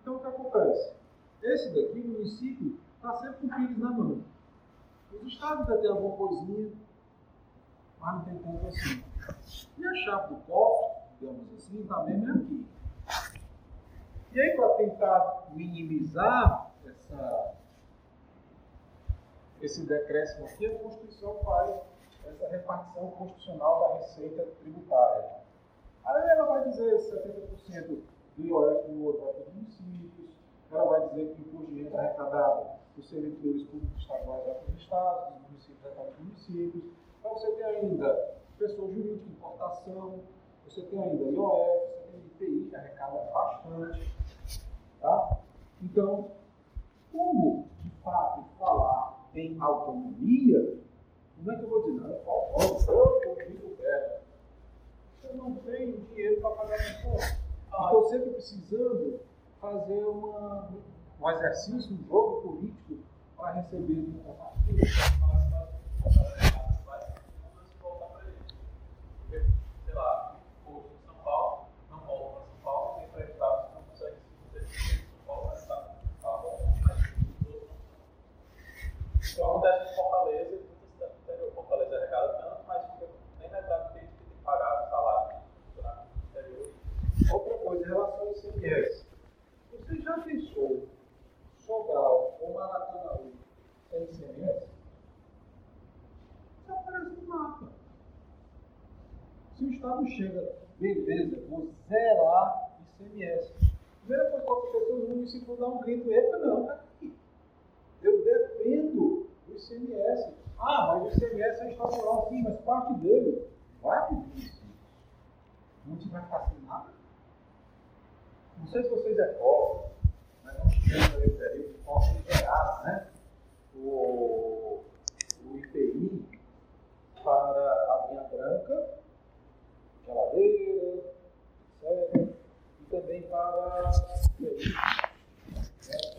Então o que acontece? Esse daqui, o município, está sempre com filhos na mão. Os estados ainda têm alguma coisinha, mas não tem tanto assim. E a chave do cofre, digamos assim, está mesmo aqui. E aí, para tentar minimizar essa, esse decréscimo aqui, a Constituição faz essa repartição constitucional da receita tributária. Aí ela vai dizer 70% do IOF do outro vai para os municípios, ela vai dizer que o imposto de renda arrecadado dos servidores públicos estaduais para os estados, os municípios para os municípios. Então você tem ainda pessoa jurídica, importação, você tem ainda IOF, você tem IPI, que arrecada bastante. Tá? Então, como de fato falar em autonomia, como é que eu vou dizer? Não, eu vou rico velho. Eu não tenho dinheiro para pagar minha conta. Estou sempre precisando fazer uma, um exercício, um jogo político para receber. Sei lá, São Paulo, não volta para São Paulo, tem para Estado Então acontece em Fortaleza e muitas cidades do interior. Fortaleza arrecada tanto, mas fica nem metade do que tem que pagar o salário no interior. Outra coisa, em relação ao ICMS. Você já pensou Sobral Estado chega, beleza, vou zerar ICMS. Primeira coisa que aconteceu, o município dá um grito, epa, não, tá aqui. Eu dependo do ICMS. Ah, mas o ICMS é estadual, sim, mas parte dele vai para o município. Não vai ficar sem nada? Não sei se vocês recordam, mas nós tivemos aí o período de geral, né? O, o IPI para a linha branca, geladeira, etc. E também para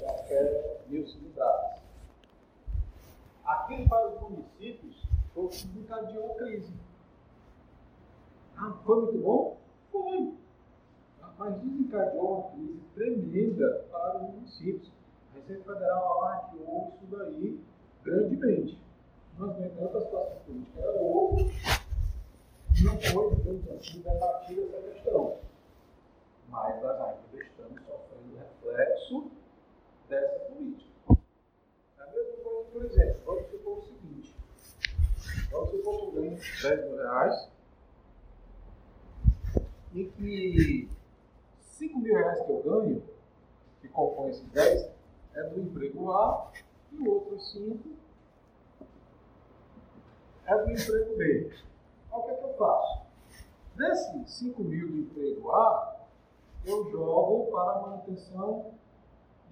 até mil cilindradas. Aquilo para os municípios foi o que desencadeou a crise. Ah, foi muito bom? Foi. Mas desencadeou uma crise tremenda para os municípios. A Receita Federal alardeou isso daí grandemente. Mas, no entanto, a situação política era outra. Não foi, digamos assim, debatida essa questão. Mas nós ainda estamos sofrendo reflexo dessa política. A mesma coisa, por exemplo, vamos supor o seguinte: vamos supor que eu ganho 10 mil reais e que 5 mil reais que eu ganho, que compõe esses 10, é do emprego A e o outro 5 é do emprego B. Então, o que é que eu faço? Desses 5 mil do emprego A, eu jogo para manutenção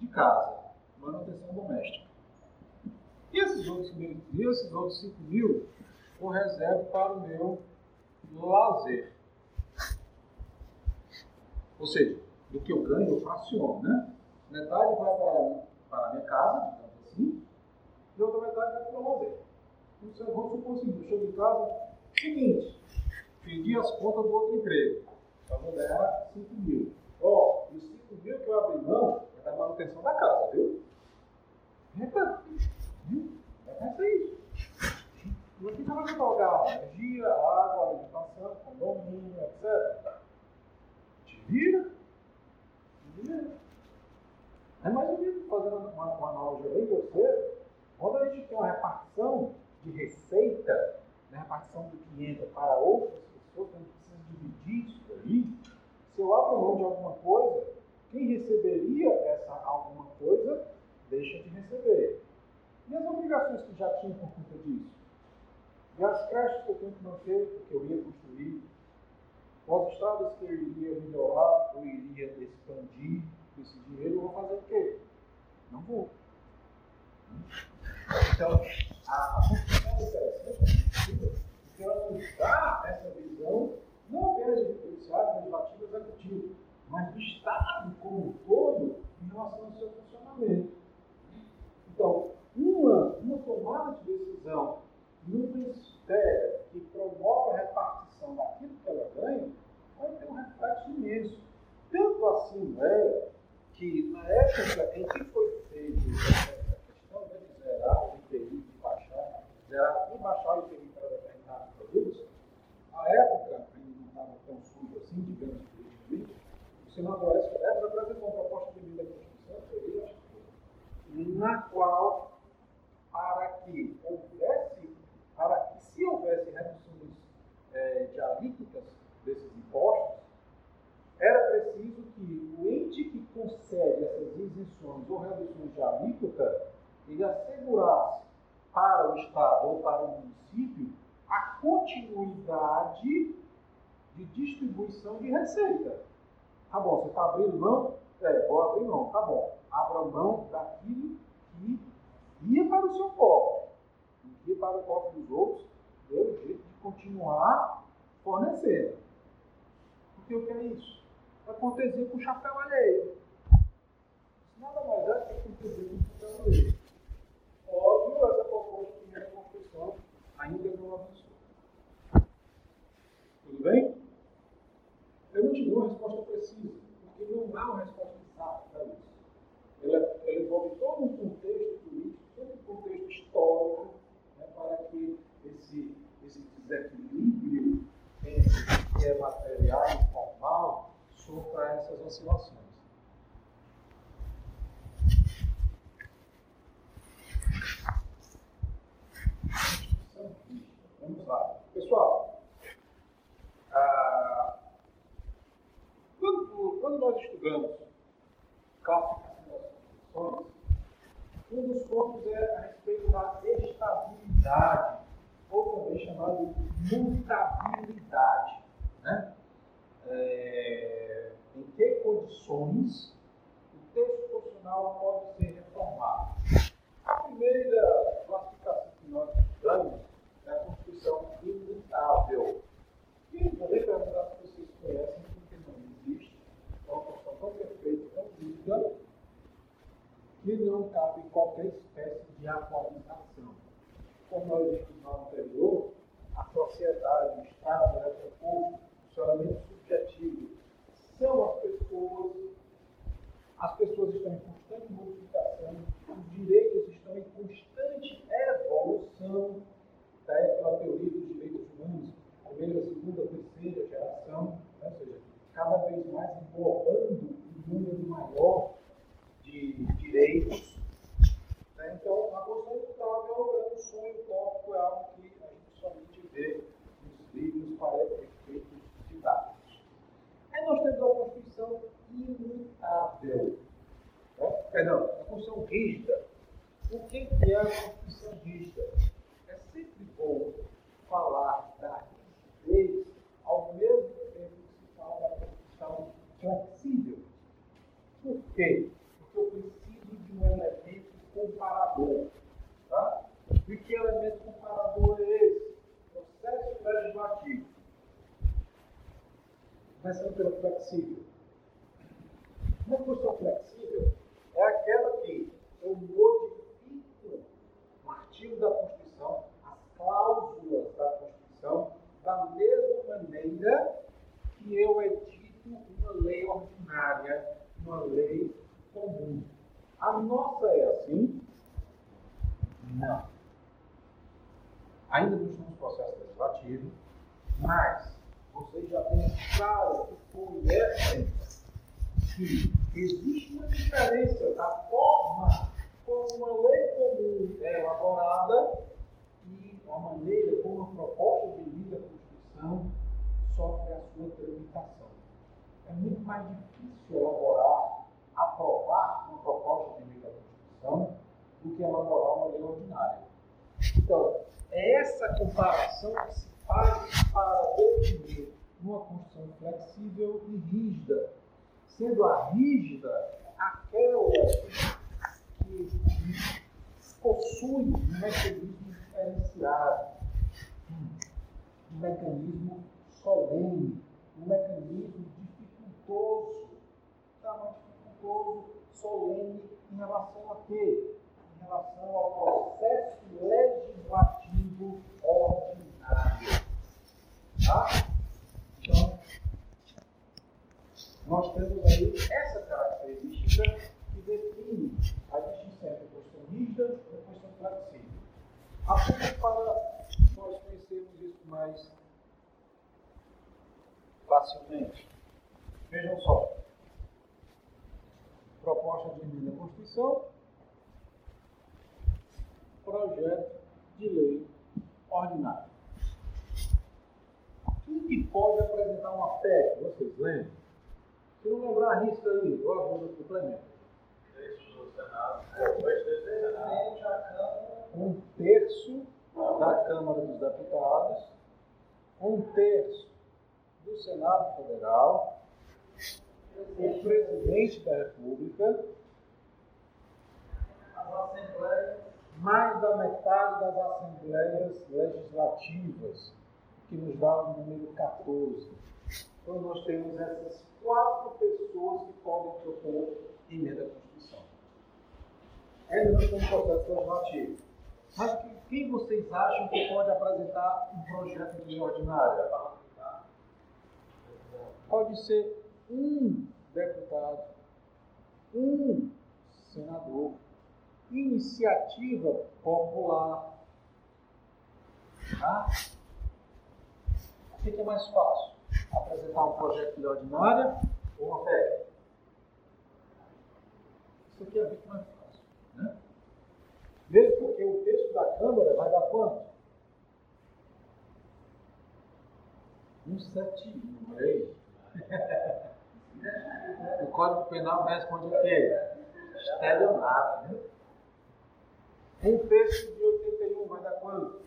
de casa, manutenção doméstica. E esses outros, esses outros 5 mil eu reservo para o meu lazer. Ou seja, do que eu ganho, eu fraciono, né? Metade vai para, para a minha casa, digamos assim, e outra metade vai para o lazer. Então, vamos supor assim, eu chego em casa, seguinte, pedi as contas do outro emprego. Então, vou ganhar 5 mil. Ó, oh, os 5 mil que eu abri mão é da manutenção da casa, viu? Eita, viu? É isso. E aqui já vai pagar energia, água, alimentação, condomínio, etc vira. vira. É mais ou menos fazendo uma, uma analogia bem você, quando a gente tem uma repartição de receita, né, repartição do que entra para outras pessoas, a gente precisa dividir isso aí. Se eu abro mão de alguma coisa, quem receberia essa alguma coisa deixa de receber. E as obrigações que já tinha por conta disso? E as creches que eu tenho que manter, porque eu ia construir, as estradas que eu iria melhorar, eu iria expandir esse dinheiro, eu vou fazer o quê? Não vou. Então, a, a é interessante porque ela nos dá essa visão, não apenas de judiciário, legislativo e mas do Estado como um todo em relação ao seu funcionamento. Então, uma, uma tomada de decisão no ministério que promove a repartição daquilo que ela ganha, vai ter um reflexo imenso. Tanto assim é que na época em que foi feita essa questão de zerar o IPI, de baixar, zerar e baixar o IPI para determinados produtos, a época ainda não estava tão suja assim, digamos, o senador Oeste Neves apresentou uma proposta de emenda da Constituição, na qual, para que houvesse, para que se houvesse reduções é, de alíquotas desses impostos, era preciso que o ente que concede essas isenções ou reduções de alíquota, ele assegurasse para o Estado ou para o município a continuidade de distribuição de receita. Tá bom, você está abrindo mão? É, vou abrir mão, tá bom. Abra mão daquilo que ia para o seu cofre, ia para o cofre dos outros, deu jeito de continuar fornecendo. Porque o que é isso? É cortesia com chapéu alheio. Nada mais é que cortesia com chapéu alheio. Óbvio, essa proposta de primeira confissão ainda não avançou. Tudo bem? Eu não te dou há uma resposta exata para isso. Ela, ela envolve todo um contexto político, todo um contexto histórico, né, para que esse, esse desequilíbrio entre o que é material e formal sofra essas oscilações. Vamos lá. Pessoal, ah, estudamos classificação das condições, um dos pontos é a respeito da estabilidade, ou também chamado de mutabilidade. Né? É, em que condições o texto constitucional pode ser reformado? A primeira classificação que nós estudamos é a Constituição imutável. E eu vou perguntar se vocês conhecem, porque não existe uma Constituição tão perfeita, tão linda, que não cabe qualquer espécie de atualização. Como nós vimos no anterior, a sociedade, o Estado, né, o povo, funcionamento subjetivo, são as pessoas, as pessoas estão em constante modificação, os direitos estão em constante evolução, daí pela teoria dos direitos humanos, primeira, segunda, terceira geração, né, ou seja, cada vez mais englobando um número maior de direitos. Né? Então, a posição imutável é um sonho utópico, é algo que a gente somente vê nos livros para efeitos didáticos. Aí nós temos a Constituição imutável. Né? Perdão, a Constituição rígida. O que é a Constituição rígida? É sempre bom falar da rigidez ao mesmo tempo que se fala da Constituição flexível. Por quê? eu preciso de um elemento comparador. Tá? E que elemento comparador é esse? Processo legislativo. Começando pelo flexível. Uma função flexível é aquela que eu modifico no artigo da Constituição, as cláusulas da Constituição, da mesma maneira que eu edito uma lei ordinária, uma lei comum. A nossa é assim? Não. Ainda não estamos no processo legislativo, mas vocês já demonstraram que conhecem que existe uma diferença da forma como uma lei comum é elaborada e a maneira como a proposta de lei da Constituição sofre a sua tramitação. É muito mais difícil elaborar aprovar uma proposta de lei da Constituição do que elaborar uma lei ordinária. Então, é essa comparação que se faz para definir uma Constituição flexível e rígida, sendo a rígida aquela que possui um mecanismo diferenciado, um mecanismo solene, um mecanismo dificultoso, tá, todo solene em relação a quê? Em relação ao processo legislativo ordinário. Tá? Então, nós temos aí essa característica que define a distinção entre a questão rígida e a questão flexível. Apenas para nós conhecermos isso mais facilmente. Vejam só proposta de emenda à Constituição, projeto de lei ordinária. Quem que pode apresentar uma PEC? Vocês lembram? Se não lembrar, arrisca aí, ou ajuda o complemento. Um terço da Câmara dos Deputados, um terço do Senado Federal, o presidente da República, mais da metade das assembleias legislativas, que nos dá o número 14. Então, nós temos essas quatro pessoas que podem propor emenda à Constituição. Ainda não estamos no processo. Mas quem vocês acham que pode apresentar um projeto de ordinária? Pode ser um deputado, um senador, iniciativa popular. Tá? O que é mais fácil? Apresentar um projeto de ordinária ou uma? Isso aqui é muito mais fácil. Né? Mesmo porque o texto da Câmara vai dar quanto? Um setinho, não é isso? Código Penal responde o quê? Estelionato, né? Um terço de 81 vai dar quanto?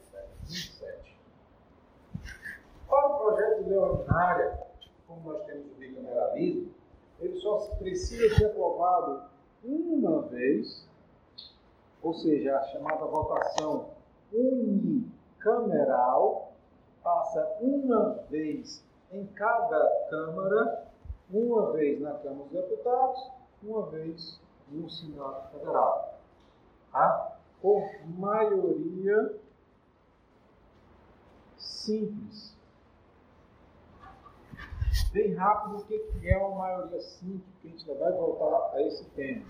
27. Para o projeto de lei ordinária, como nós temos o bicameralismo, ele só precisa ser aprovado uma vez, ou seja, a chamada votação unicameral, passa uma vez em cada Câmara, uma vez na Câmara dos Deputados, uma vez no Senado Federal. Tá? Por maioria simples. Bem rápido, o que é uma maioria simples, que a gente vai voltar a esse tema.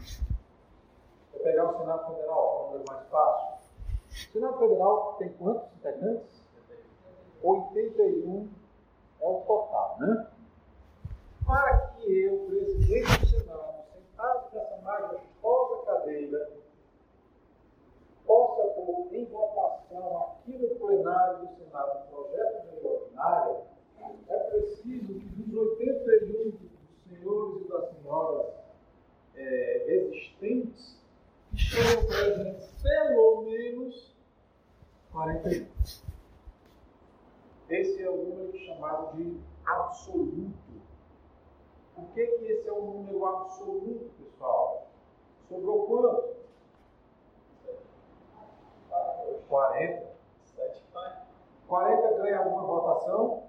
Vou pegar o Senado Federal, que número mais fácil. O Senado Federal tem quantos integrantes? 81 é o total, né? Para que eu, presidente do Senado, sentado nessa majestosa cadeira, possa pôr em votação aqui no plenário do Senado um projeto de lei ordinária, é preciso que dos 81 dos senhores e das senhoras é, existentes estejam presentes pelo menos 41. Esse é o número chamado de absoluto. Por que, que esse é um número absoluto, pessoal? Sobrou quanto? 40. 40 ganha alguma votação?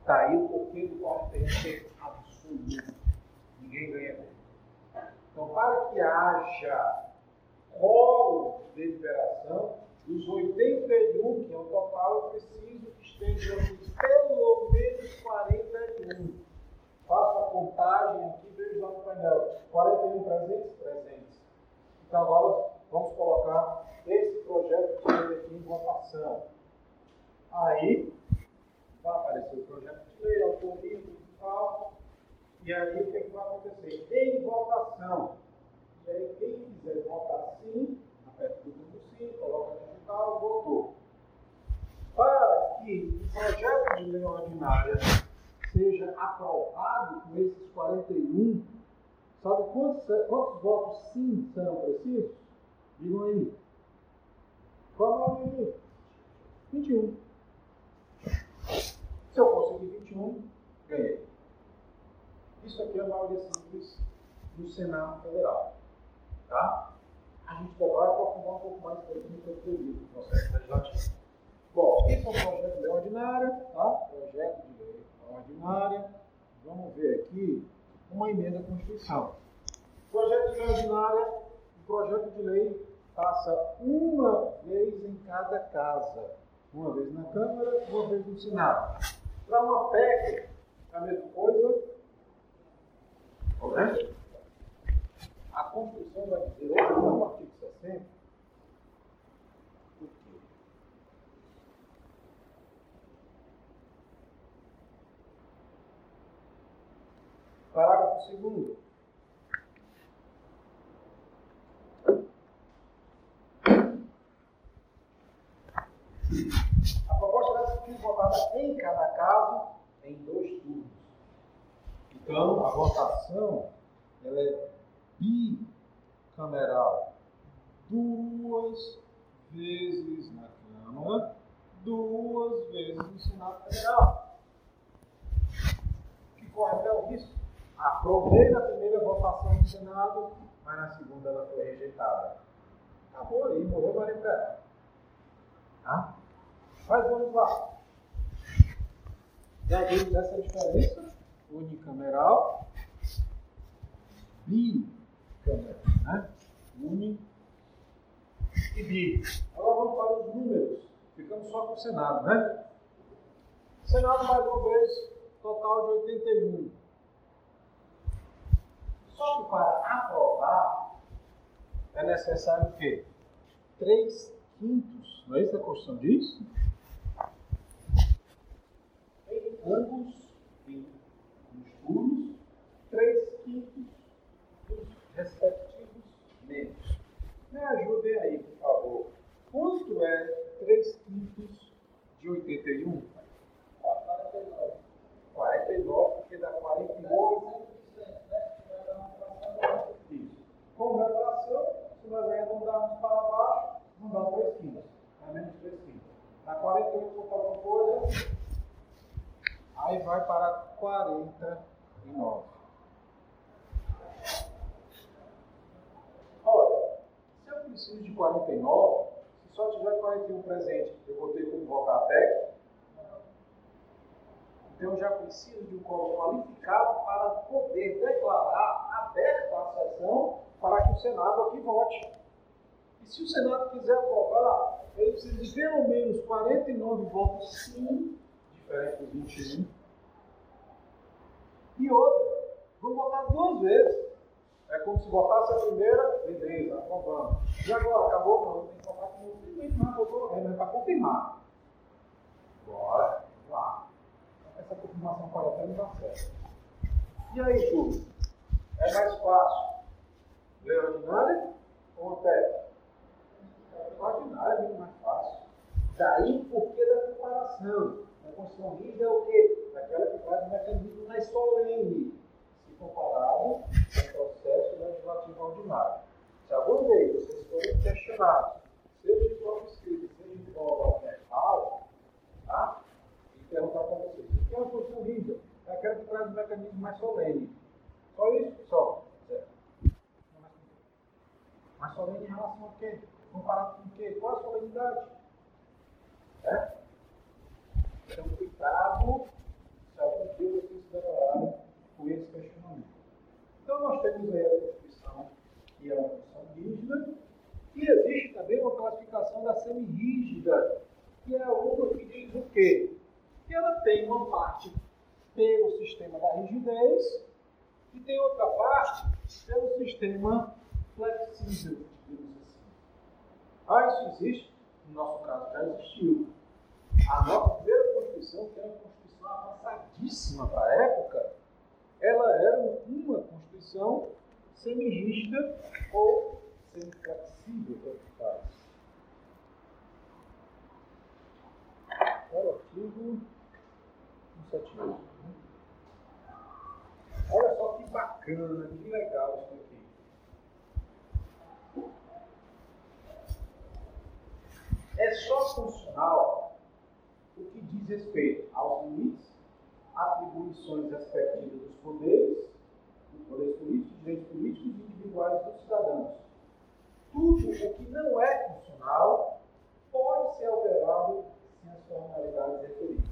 Está aí o porquê do 41 ser absoluto. Ninguém ganha. Então, para que haja rolo de deliberação, dos 81, que é o total, eu preciso que estejam pelo menos 41. Faço a contagem aqui, vejo lá no painel. 41 presentes? Presentes. Então agora vamos colocar esse projeto de lei aqui em votação. Aí vai aparecer o projeto de lei, autoria, tal. E aí o que, é vai acontecer? Em votação. E aí quem quiser votar sim, aperta o do sim, coloca digital, votou. Para que o projeto de lei ordinária seja aprovado com esses 41, sabe quantos, quantos votos sim serão precisos? Digam aí. Qual a maioria? 21. Se eu conseguir 21, ganhei. Isso aqui é a maioria simples do Senado Federal. Tá? A gente vai aprofundar um pouco mais sobre o que eu no processo legislativo. Bom, esse é um projeto de lei ordinária, tá? Projeto de lei ordinária. Vamos ver aqui uma emenda à Constituição. Projeto de lei ordinária, o projeto de lei passa uma vez em cada casa. Uma vez na Câmara, uma vez no Senado. Para uma PEC, a mesma coisa. A Constituição vai dizer, olha, no artigo 60, o quê? Parágrafo 2 A proposta deve ser votada em cada caso em dois turnos. Então, a votação ela é bicameral. Duas vezes na Câmara, duas vezes no Senado Federal. Que o risco. Aprovei na primeira votação do Senado, mas na segunda ela foi rejeitada. Acabou aí, morreu Maria Pé. Tá? Mas vamos lá. Já vimos essa diferença unicameral, bicameral, né? Uni e bi. Agora vamos para os números. Ficamos só com o Senado, né? Senado, mais uma vez, total de 81. Só que para aprovar é necessário o quê? 3 quintos. Não é isso que a Constituição diz? Ambos, seguros, 3 quintos dos respectivos membros. Me ajudem aí, por favor. Quanto é 3 quintos de 81? 49. 49, porque dá 48. Né? Isso. Com refração, se nós arredondarmos para baixo, não dá 3 quintos. É menos 3 quintos. Dá 48 por alguma coisa. Aí vai para 40. 49. Olha, se eu preciso de 49, se só tiver 41 presente, eu vou ter como votar a PEC? Então eu já preciso de um quórum qualificado para poder declarar aberta a sessão para que o Senado aqui vote. E se o Senado quiser aprovar, ele precisa de pelo menos 49 votos sim, diferente dos 21. E outra, vou votar duas vezes. É como se votasse a primeira, beleza, aprovamos. E agora, acabou? Não, tem que votar com o seguinte, mas votou, é para confirmar. Bora, vamos lá. Essa confirmação para até não dá certo. E aí, Júlio? É mais fácil ler ordinária ou até? Ordinária é muito mais fácil. Daí, por que da comparação? A Constituição rígida é o quê? Aquela que faz o mecanismo mais solene, se comparado com o processo legislativo ordinário. Se alguma vez vocês forem questionados, seja de forma escrita, seja de forma verbal, tá? e perguntar para vocês, o que é uma Constituição rígida? É aquela que traz o mecanismo mais solene. Só isso, pessoal? Mais solene em relação ao quê? Comparado com o quê? Qual a solenidade? É? Então, cuidado dia vocês se depararem com esse questionamento. Então, nós temos aí a Constituição, que é uma Constituição rígida, e existe também uma classificação da semi-rígida, que é uma que diz o quê? Que ela tem uma parte pelo sistema da rigidez e tem outra parte pelo sistema flexível, digamos assim. Ah, isso existe? No nosso caso, já existiu. A nossa primeira Constituição, que era uma Constituição avançadíssima para a época, ela era uma Constituição semi-rígida ou semi-flexível, tanto faz. Era o artigo 178. Né? Olha só que bacana, que legal isso aqui. É só funcional diz respeito aos limites, atribuições respectivas dos poderes, dos poderes políticos, direitos políticos e individuais dos cidadãos. Tudo o que não é funcional pode ser alterado sem as formalidades referidas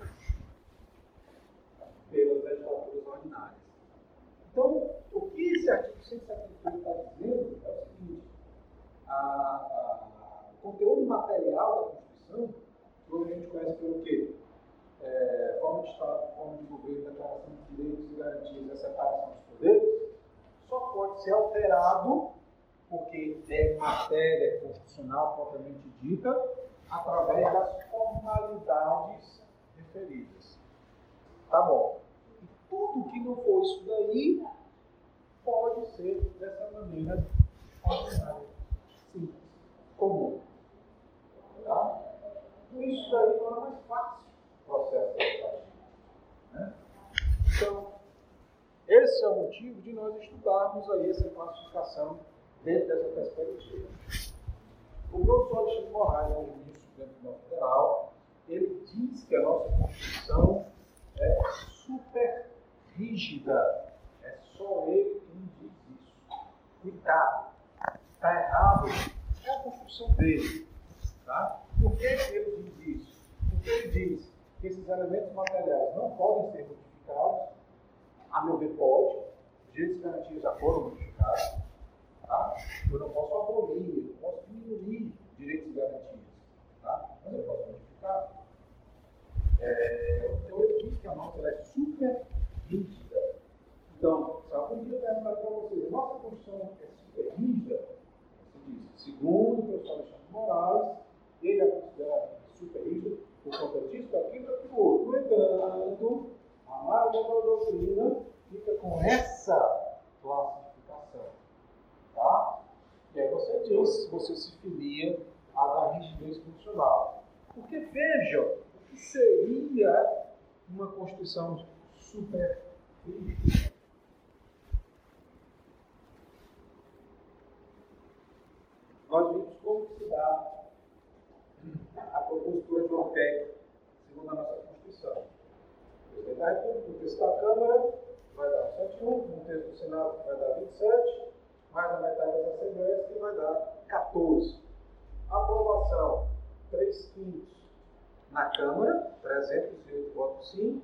pelas legislaturas ordinárias. Então, o que esse artigo 178 está dizendo é o seguinte: a, a, o conteúdo material da Constituição hoje a gente conhece pelo quê? É, forma de Estado, forma de governo, declaração de direitos e garantias e a separação dos poderes, só pode ser alterado, porque é matéria constitucional propriamente dita, através das formalidades referidas. Tá bom. E tudo que não for isso daí pode ser dessa maneira ordinária, simples, comum. Tá? isso daí torna mais fácil processo legislativo. Né? Então, esse é o motivo de nós estudarmos aí essa classificação dentro dessa perspectiva. O professor Alexandre Moraes, é o ministro do Tribunal Federal, ele diz que a nossa Constituição é super rígida. É só ele quem diz isso. Cuidado. Está errado. É a Constituição dele. Tá? Por que ele diz isso? Porque ele diz que esses elementos materiais não podem ser modificados. A meu ver, pode. Os direitos e garantias já foram modificados. Tá? Eu não posso abolir, eu não posso diminuir direitos e garantias. Tá? Mas eu posso modificar. É, então ele diz que a nossa é super rígida. Então, se algum dia eu perguntar para vocês, nossa Constituição é super rígida, você diz, segundo o professor Alexandre Moraes, ele a considera super rígido por conta disso, daquilo, daquilo outro. No entanto, a maioria da doutrina fica com essa classificação. Tá? E aí você diz, você se filia à da rigidez funcional. Porque vejam, o que seria uma Constituição super rígida? Nós vimos como se dá a propositura de OPEC, segundo a nossa Constituição. presidente da República, um terço da Câmara, vai dar 101, um terço do Senado, vai dar 27, mais a metade das assembleias, que vai dar 14. Aprovação, 3 quintos na Câmara, 308 votos sim,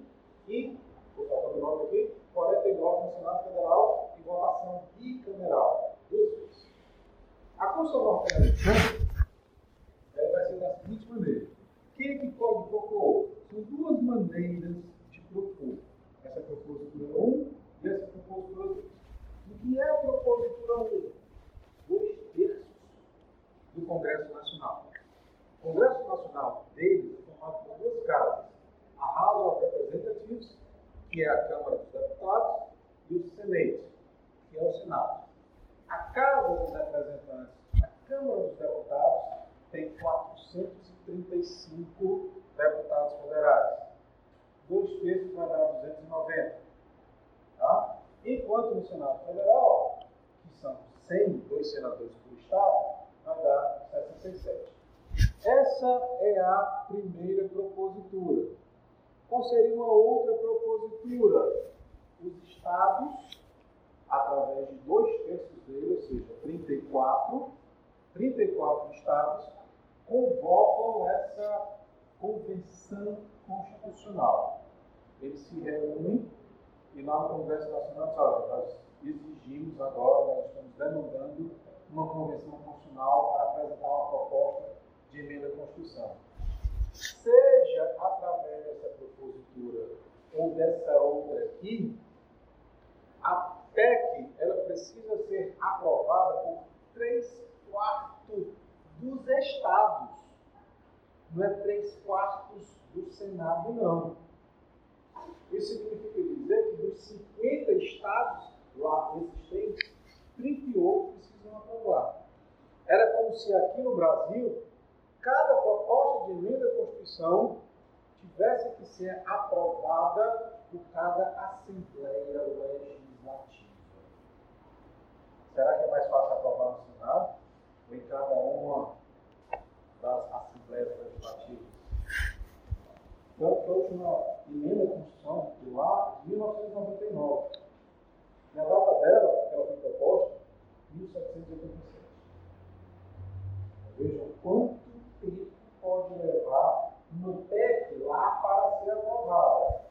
e, vou faltando 9 aqui, 49 no Senado Federal e votação bicameral, duas vezes. A Constituição norte-americana da seguinte maneira. Quem é que pode propor? São duas maneiras de propor. Essa propositura 1 e essa propositura 2. O que é a propositura 1? Dois terços do Congresso Nacional. O Congresso Nacional deles é formado por duas casas. A House of Representatives, que é a Câmara dos Deputados, e o Senate, que é o Senado. A Casa dos Representantes, a Câmara dos Deputados, tem 435 deputados federais. Dois terços vai dar 290. Tá? Enquanto no Senado Federal, que são 100, dois senadores por estado, vai dar 67. Essa é a primeira propositura. Qual seria uma outra propositura? Os estados, através de dois terços dele, ou seja, 34, 34 estados, convocam essa convenção constitucional. Eles se reúnem e lá no Congresso Nacional diz, olha, nós exigimos agora, nós estamos demandando uma convenção constitucional para apresentar uma proposta de emenda à Constituição. Seja através dessa propositura ou dessa outra aqui, a PEC ela precisa ser aprovada por três quartos dos estados. Não é três quartos do Senado, não. Isso significa dizer que dos 50 estados lá existentes, 38 precisam aprovar. Era como se aqui no Brasil, cada proposta de emenda à Constituição tivesse que ser aprovada por cada Assembleia Legislativa. Será que é mais fácil aprovar no Senado? Em cada uma das Assembleias Legislativas? Então, a última emenda à Constituição, lá, de 1999. E a data dela, que ela foi proposta, 1787. Vejam quanto tempo pode levar uma PEC lá para ser aprovada.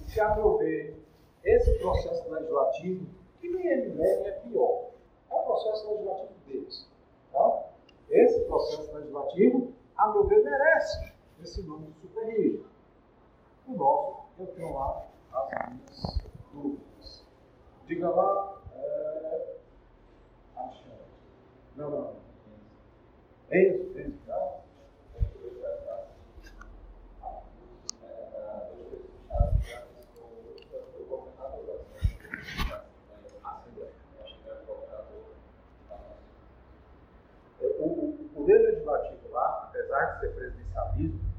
E se, a meu ver, esse processo legislativo, que nem MVM é pior, é o processo legislativo deles. Tá? Esse processo legislativo, a meu ver, merece esse nome de super rígido. O nosso, eu tenho lá as minhas dúvidas. Diga lá, é... Alexandre. Não, não. Enzo, Enzo, tá? O, o poder